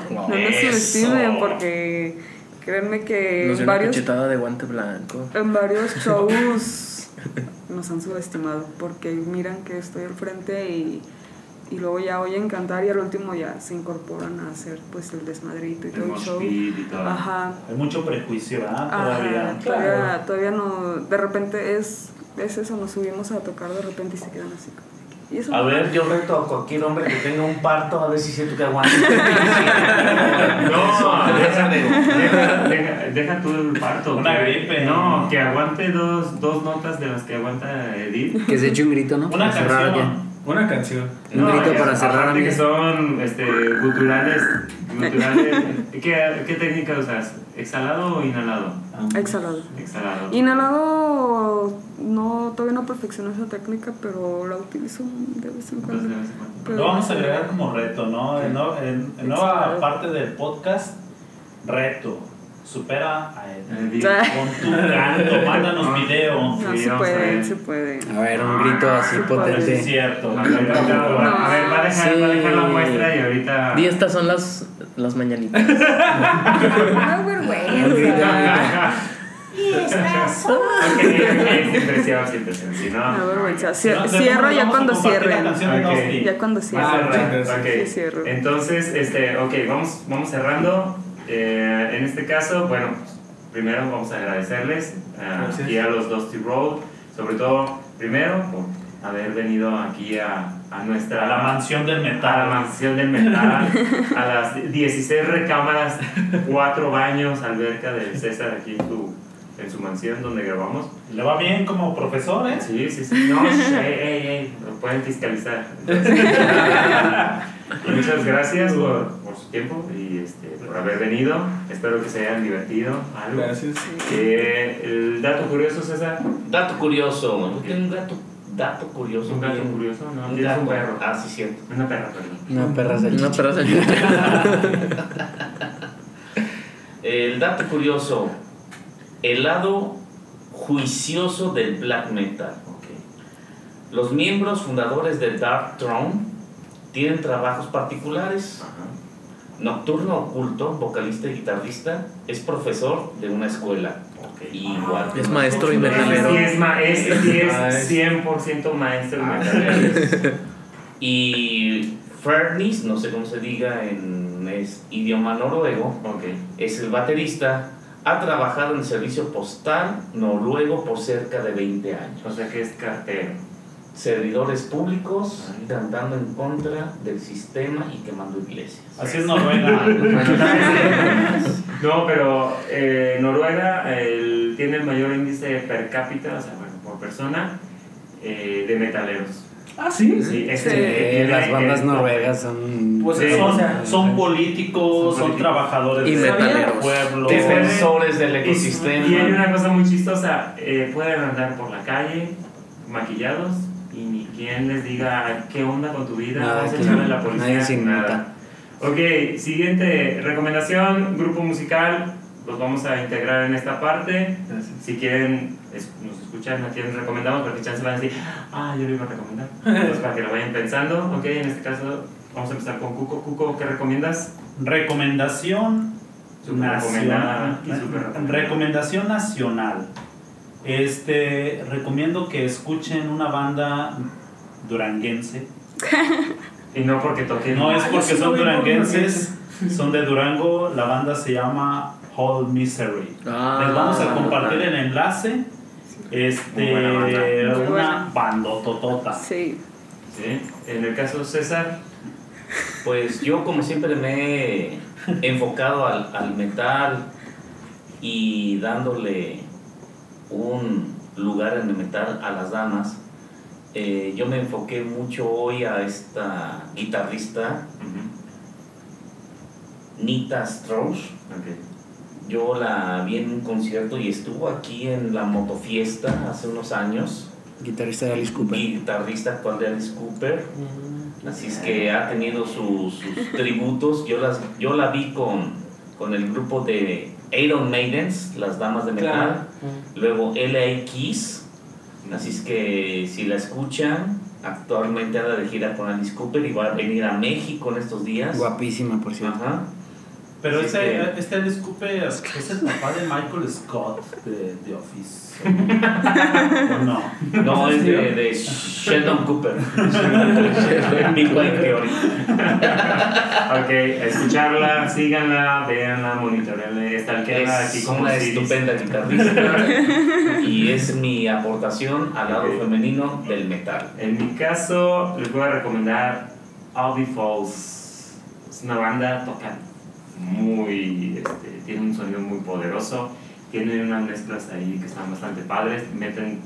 No nos subestimen porque créanme que Nos en varios, de guante blanco. en varios shows nos han subestimado porque miran que estoy al frente y, y luego ya oyen cantar y al último ya se incorporan a hacer pues el desmadrito y El todo el show. y todo. Ajá. Hay mucho prejuicio, ¿verdad? Ajá, Todavía. todavía, todavía no, de repente es, es eso, nos subimos a tocar de repente y se quedan así. A ver, yo reto a cualquier hombre que tenga un parto a ver si siento que aguanta. No, deja, de. deja, deja, deja tú el parto. Una que- gripe. No, que aguante dos, dos notas de las que aguanta Edith. Que se eche un grito, ¿no? Una canción. Una canción. Un grito y para cerrar, que son este, guturales. guturales ¿qué, ¿Qué técnica usas? ¿Exhalado o inhalado? Exhalado. Exhalado. Inhalado, no, todavía no perfecciono esa técnica, pero la utilizo de vez en cuando. Pero- Lo vamos a agregar como reto, ¿no? En, no- en- en nueva parte del podcast, reto. Supera a él. video. Con tu canto, mándanos video. No, Sí, se vamos a ver. puede, se puede. A ver, un grito así Sí, A ver si es potente. cierto. A ver, a ver, va a dejar, va a dejar la Sí. muestra y ahorita. Y estas son las, las mañanitas. No Un grito, vergüenza. un grito. Ok, es impresión, es impresión. Si no. Vergüenza. Cierro ya cuando cierren. Ya cuando cierren. sí, ok. sí, cierro. Entonces, este, ok, vamos, vamos cerrando. Eh, en este caso, bueno, primero vamos a agradecerles Gracias. aquí a los Dusty Road, sobre todo, primero, por haber venido aquí a, a nuestra A la mansión del a la metal. mansión del metal, a las 16 recámaras, 4 baños, alberca de César aquí en su, en su mansión donde grabamos. Le va bien como profesor, ¿eh? Sí, sí, sí. No, sh- ey, ey, ey, lo pueden fiscalizar. Entonces, y muchas gracias por, por su tiempo y este, por haber venido. Espero que se hayan divertido. Algo. Gracias. Eh, el dato curioso, César. Dato curioso. ¿no tiene un gato, dato curioso? Un gato bien? curioso, ¿no? Un Tienes un perro. Ah, sí, cierto. Una perra, perdón. Una perra Una salchicha. perra salchicha. El dato curioso. El lado juicioso del black metal. Los miembros fundadores de Dark Throne tienen trabajos particulares. Ajá. Nocturno Oculto, vocalista y guitarrista, es profesor de una escuela. Igual. Es maestro y metalero. sí es, ma ese sí Ah, es es- 100% maestro Ah, metalero. Y Fernis, no sé cómo se diga en es idioma noruego, es el baterista. Ha trabajado en el servicio postal noruego por cerca de 20 años. O sea que es cartero. Servidores públicos Ay. cantando en contra del sistema y quemando iglesias. Así es Noruega. No, pero eh, Noruega el- tiene el mayor índice per cápita, o sea, bueno, por persona, eh, de metaleros. Ah, sí. Sí, es Sí. Eh, las bandas el- noruegas son. Pues Sí. son, o sea, son políticos, son son trabajadores Y del metaleros. pueblo. Defensores del Y, ecosistema. y hay una cosa muy chistosa, eh, pueden andar por la calle maquillados y ni quien les diga qué onda con tu vida, Nada, vamos a echarle la policía, nadie se nada. Ok, siguiente recomendación, grupo musical, los vamos a integrar en esta parte. Si quieren, es- nos escuchan, a quién recomendamos, porque chance van a decir, ah, yo lo iba a recomendar. Entonces, para que lo vayan pensando, ok, en este caso vamos a empezar con Cuco. Cuco, ¿qué recomiendas? Recomendación nacional. Recomendación nacional. Este, recomiendo que escuchen una banda duranguense. Y no porque toquen. No es Ah, porque son duranguenses, son de Durango. La banda se llama Whole Misery. Ah, Les vamos a compartir el enlace. Este, una buena. bandototota. Sí. Sí. En el caso de César, Pues yo como siempre me he enfocado al, al metal y dándole un lugar en el metal a las damas. eh, yo me enfoqué mucho hoy a esta guitarrista, Nita Strauss. ok. Yo la vi en un concierto y estuvo aquí en la motofiesta hace unos años. Guitarrista de Alice Cooper. Guitarrista actual de Alice Cooper. Así es que ha tenido sus, sus tributos. Yo, las, yo la vi con, con el grupo de Iron Maidens, las damas de metal. Luego LA Keys. Así es que si la escuchan, actualmente anda de gira con Alice Cooper y va a venir a México en estos días. Guapísima, por cierto. Ajá. Pero este, que- este Alice Cooper es el papá de Michael Scott de The Office. ¿O no? No, es de, de Sheldon Cooper. Big Bang Theory. Ok, escucharla, síganla, véanla, monitorenla, estalquenla aquí Es como una si- estupenda guitarrista y es mi aportación al lado femenino del metal. En mi caso, les voy a recomendar Audi Falls. Es una banda, toca muy, este, tiene un sonido muy poderoso, tienen unas mezclas ahí que están bastante padres, meten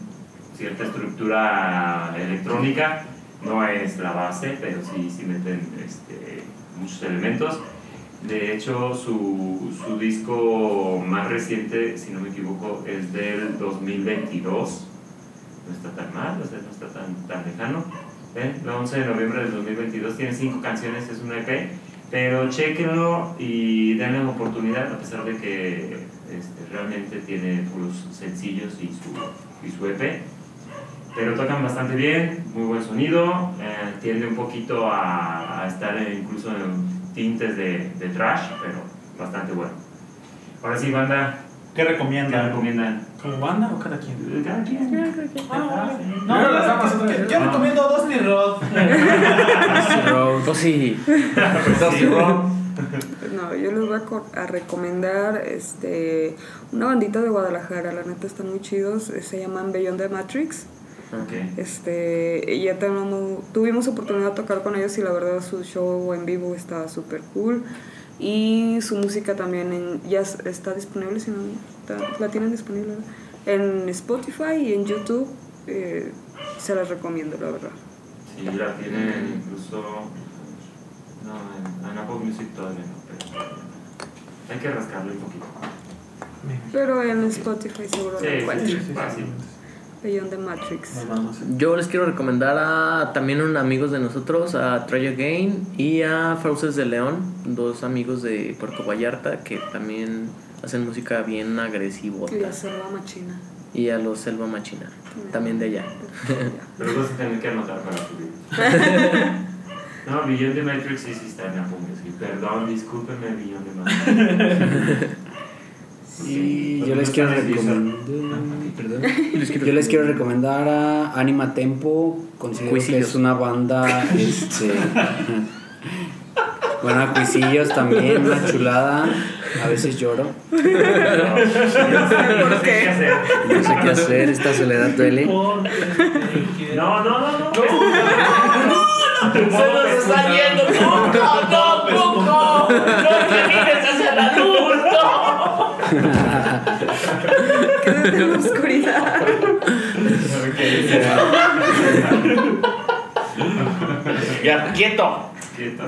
cierta estructura electrónica no es la base, pero sí, sí meten este, muchos elementos. De hecho, su, su disco más reciente, si no me equivoco, es del 2022. No está tan mal, no está tan, tan lejano. ¿eh? El 11 de noviembre del 2022 tiene cinco canciones, es un EP. Pero chequenlo y denle oportunidad, a pesar de que este, realmente tiene puros sencillos y su, y su EP. Pero tocan bastante bien, muy buen sonido, eh, tiende un poquito a, a estar incluso en tintes de, de trash, pero bastante bueno. Ahora sí, banda, ¿Qué ¿qué recomiendan? recomiendan? ¿Como banda o cada quien? Cada quien. Ah, sí. Primero las damas, otra vez. yo, recomiendo Dusty Rod. Pues sí. Dusty Rod. No, yo les voy a, co- a recomendar este una bandita de Guadalajara, la neta están muy chidos, eh, se llaman Beyond the Matrix. Ok. Este, ya tenemos, tuvimos oportunidad de tocar con ellos y la verdad su show en vivo está súper cool. Y su música también en- ya es- está disponible, si no, está- la tienen disponible en Spotify y en YouTube. eh, se las recomiendo, la verdad. Sí, la tienen incluso. No, en, en Apple Music todavía no, pero. Hay que rascarle un poquito. Pero en Spotify seguro Sí, lo sí, encuentran. sí, fácil. Beyond the Matrix. Yo les quiero recomendar a también unos amigos de nosotros, a Try Again y a Fauces de León, dos amigos de Puerto Vallarta que también hacen música bien agresiva. Y la selva machina. Y a los Selva Machina, también de allá. Pero vas a tener que anotar para subir. No, Beyond the Matrix sí, sí está en Apple Music. Perdón, discúlpenme, Beyond the Matrix. Y Ok. yo les quiero recomendar. Yo les quiero recomendar a Anima Tempo. Considero que Cuisillos. es una banda. Este, bueno, a Cuisillos también, una chulada. A veces lloro. No, no sé qué hacer. No sé qué hacer, esta soledad duele. No, no, no, no. ¡Se nos está yendo! ¡No, Cuco! ¡No te mires hacia la luz! ¡No! Quédate en la oscuridad. Ya, quieto. Quieto.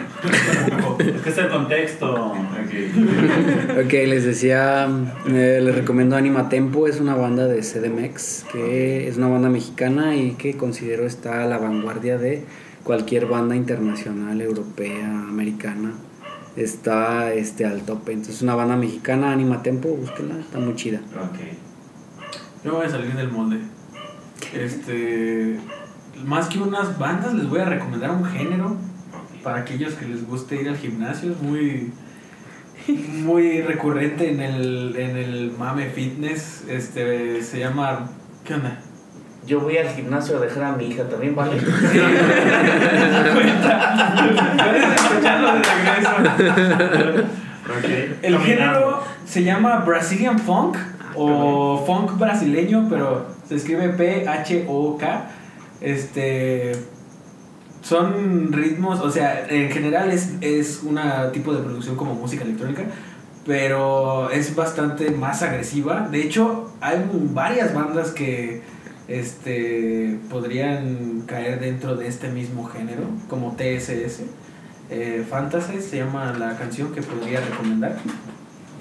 Es que es el contexto. Ok. Ok, les decía, eh, les recomiendo Anima Tempo, es una banda de CDMX, que es una banda mexicana y que considero está a la vanguardia de cualquier banda internacional, europea, americana. Está este, al tope. Entonces, es una banda mexicana, Anima Tempo, búsquenla, está muy chida. Ok. Yo voy a salir del molde. Este. Más que unas bandas, les voy a recomendar un género para aquellos que les guste ir al gimnasio. Es muy. Muy recurrente en el, en el mame fitness. Este. Se llama. ¿Qué onda? Yo voy al gimnasio a dejar a mi hija también, ¿vale? Puedes escucharlo de regreso. Ok. El Caminando. género se llama Brazilian Funk o funk brasileño, pero se escribe P-H-O-K. Este. Son ritmos, o sea, en general es, es un tipo de producción como música electrónica, pero es bastante más agresiva. De hecho, hay varias bandas que este, podrían caer dentro de este mismo género, como TSS. Eh, Fantasy se llama la canción que podría recomendar,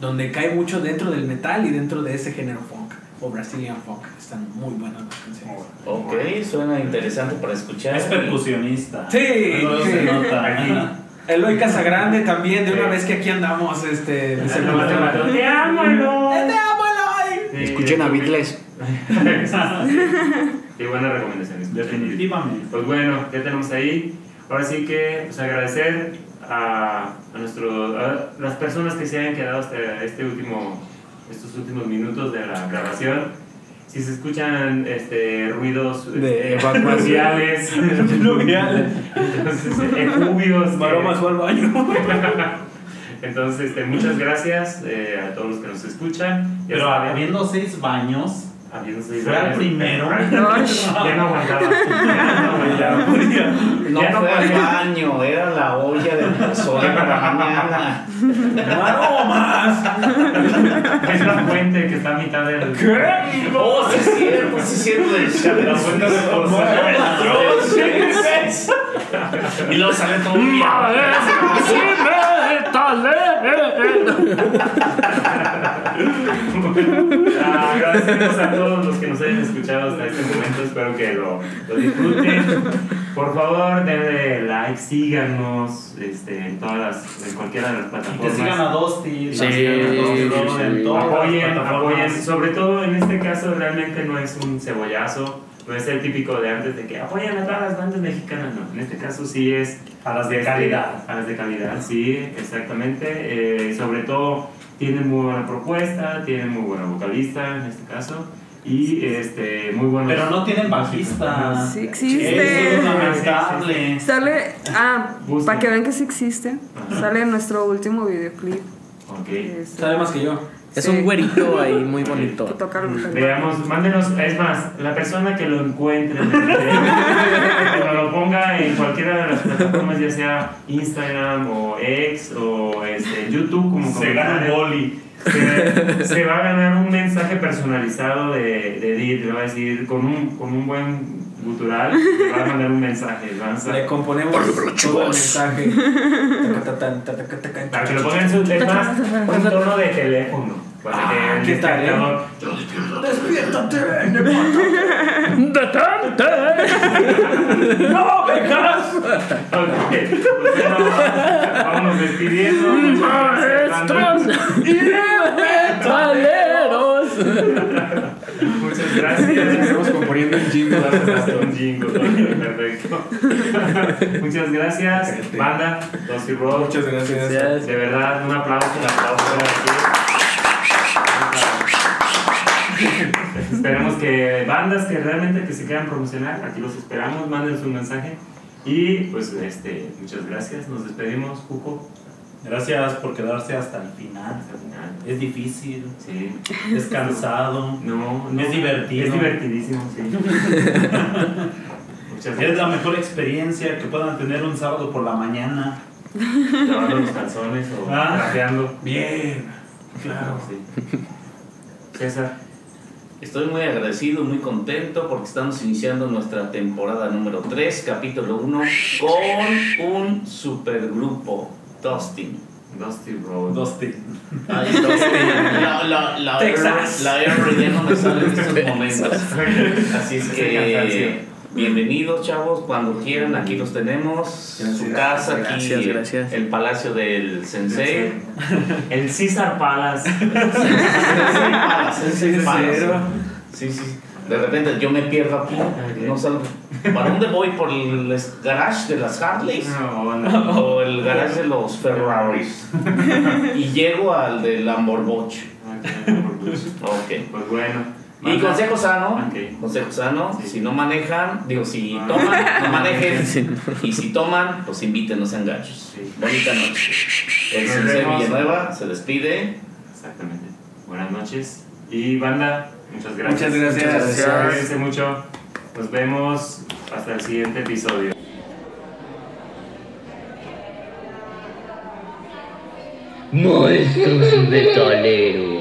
donde cae mucho dentro del metal y dentro de ese género funk o Brazilian funk. Están muy buenas las canciones. Ok, suena interesante para escuchar. Es percusionista. Sí, Luego sí. se nota. Eloy Casagrande también, de una vez que aquí andamos, este, Te dice, amo, te Eloy. ¡Te amo, Eloy! Escuchen a Beatles. Qué buena recomendación. escuchen. Definitivamente. Pues bueno, ya tenemos ahí. Ahora sí que pues, agradecer a, a, nuestro, a las personas que se hayan quedado hasta este último, estos últimos minutos de la grabación. Si se escuchan este, ruidos De este, evacuación. fluviales, entonces, efubios, Maromas al baño. Entonces, este, muchas gracias eh, a todos los que nos escuchan. Ya Pero saben. habiendo seis baños, Fue al primero. Ya no aguantaba. Ya no. No Ya no fue al baño, era la olla del pozole para la mañana. ¡Aromas! Es la fuente que está a mitad del. Oh, sí es cierto, sí es cierto. La fuente del Y luego sale todo un Ah, Agradecemos a todos los que nos hayan escuchado hasta este momento. Espero que lo, lo disfruten. Por favor, denle like, síganos este, en todas las, en cualquiera de las Y plataformas. que sigan a Dosti. Sí, sí, apoyen, apoyen, sobre todo en este caso realmente no es un cebollazo, no es el típico de antes de que apoyan a todas las bandas mexicanas, no, en este caso sí es A las de este, calidad. a las de calidad, sí, exactamente, Eh, sobre todo tienen muy buena propuesta, tienen muy buena vocalista en este caso y este muy buenos Pero no tienen bajista. Sí existe. Eso es lamentable. Sale, ah, para que vean que sí existe, Ajá. sale en nuestro último videoclip. Ok. Este, Sabe más que yo. Es Sí. un güerito ahí muy que bonito. toca el- el- Veamos, mándenos, es más, la persona que lo encuentre, que lo ponga en cualquiera de las plataformas, ya sea Instagram o X o este, YouTube como Se gana un boli. se, se va a ganar un mensaje personalizado de, de Edith, le va a decir con un, con un buen gutural, le va a mandar un mensaje, le va a- Le componemos todo el mensaje. Para que lo pongan en su, es más, un tono de teléfono, Ah, ¿qué tal, eh? despertador- ¡No, vengas! Ok, pues bueno, vámonos despidiendo. Maestros y metaleros. Muchas gracias. Estamos componiendo un jingle. Un jingle, perfecto. Muchas gracias, banda, Dosy Road. Muchas gracias. De verdad, un aplauso, un aplauso aquí. Esperemos que bandas que realmente que se quieran promocionar, aquí los esperamos, manden su mensaje. Y pues este, muchas gracias, nos despedimos, Cuco. Gracias por quedarse hasta el final. Hasta el final. Es difícil, Sí. es cansado. No, no, Es divertido. Es divertidísimo, sí. Es la mejor experiencia que puedan tener un sábado por la mañana. Lavando los calzones o Ah. Bien, claro. Sí. César. Estoy muy agradecido, muy contento porque estamos iniciando nuestra temporada número 3, capítulo 1, con un supergrupo, Dustin. Dusty Road. Dosti. Ay, Dustin. La, la, la, Texas. la R ya no me sale en estos momentos. Así es que. Bienvenidos chavos, cuando quieran, aquí los tenemos. Su casa, aquí Gracias, gracias. el palacio del sensei. El César Palace. Sensei Palace. Sí, sí. De repente yo me pierdo aquí, no salgo. ¿Para dónde voy? ¿Por el garage de las Harleys? No, no. O el garage de los Ferraris. Y llego al de Lamborghini. Ok. Pues bueno. Y consejo sano, Ok. consejo sano, Sí. si no manejan, digo, si Ah. toman, no manejen. Sí. Y si toman, pues inviten, no sean gachos. Sí. Bonita noche. El Sensei. Villanueva se despide. Exactamente. Buenas noches. Y banda, muchas gracias. Muchas gracias. Muchas gracias. Cuídense mucho. Nos vemos hasta el siguiente episodio. Maestros metaleros.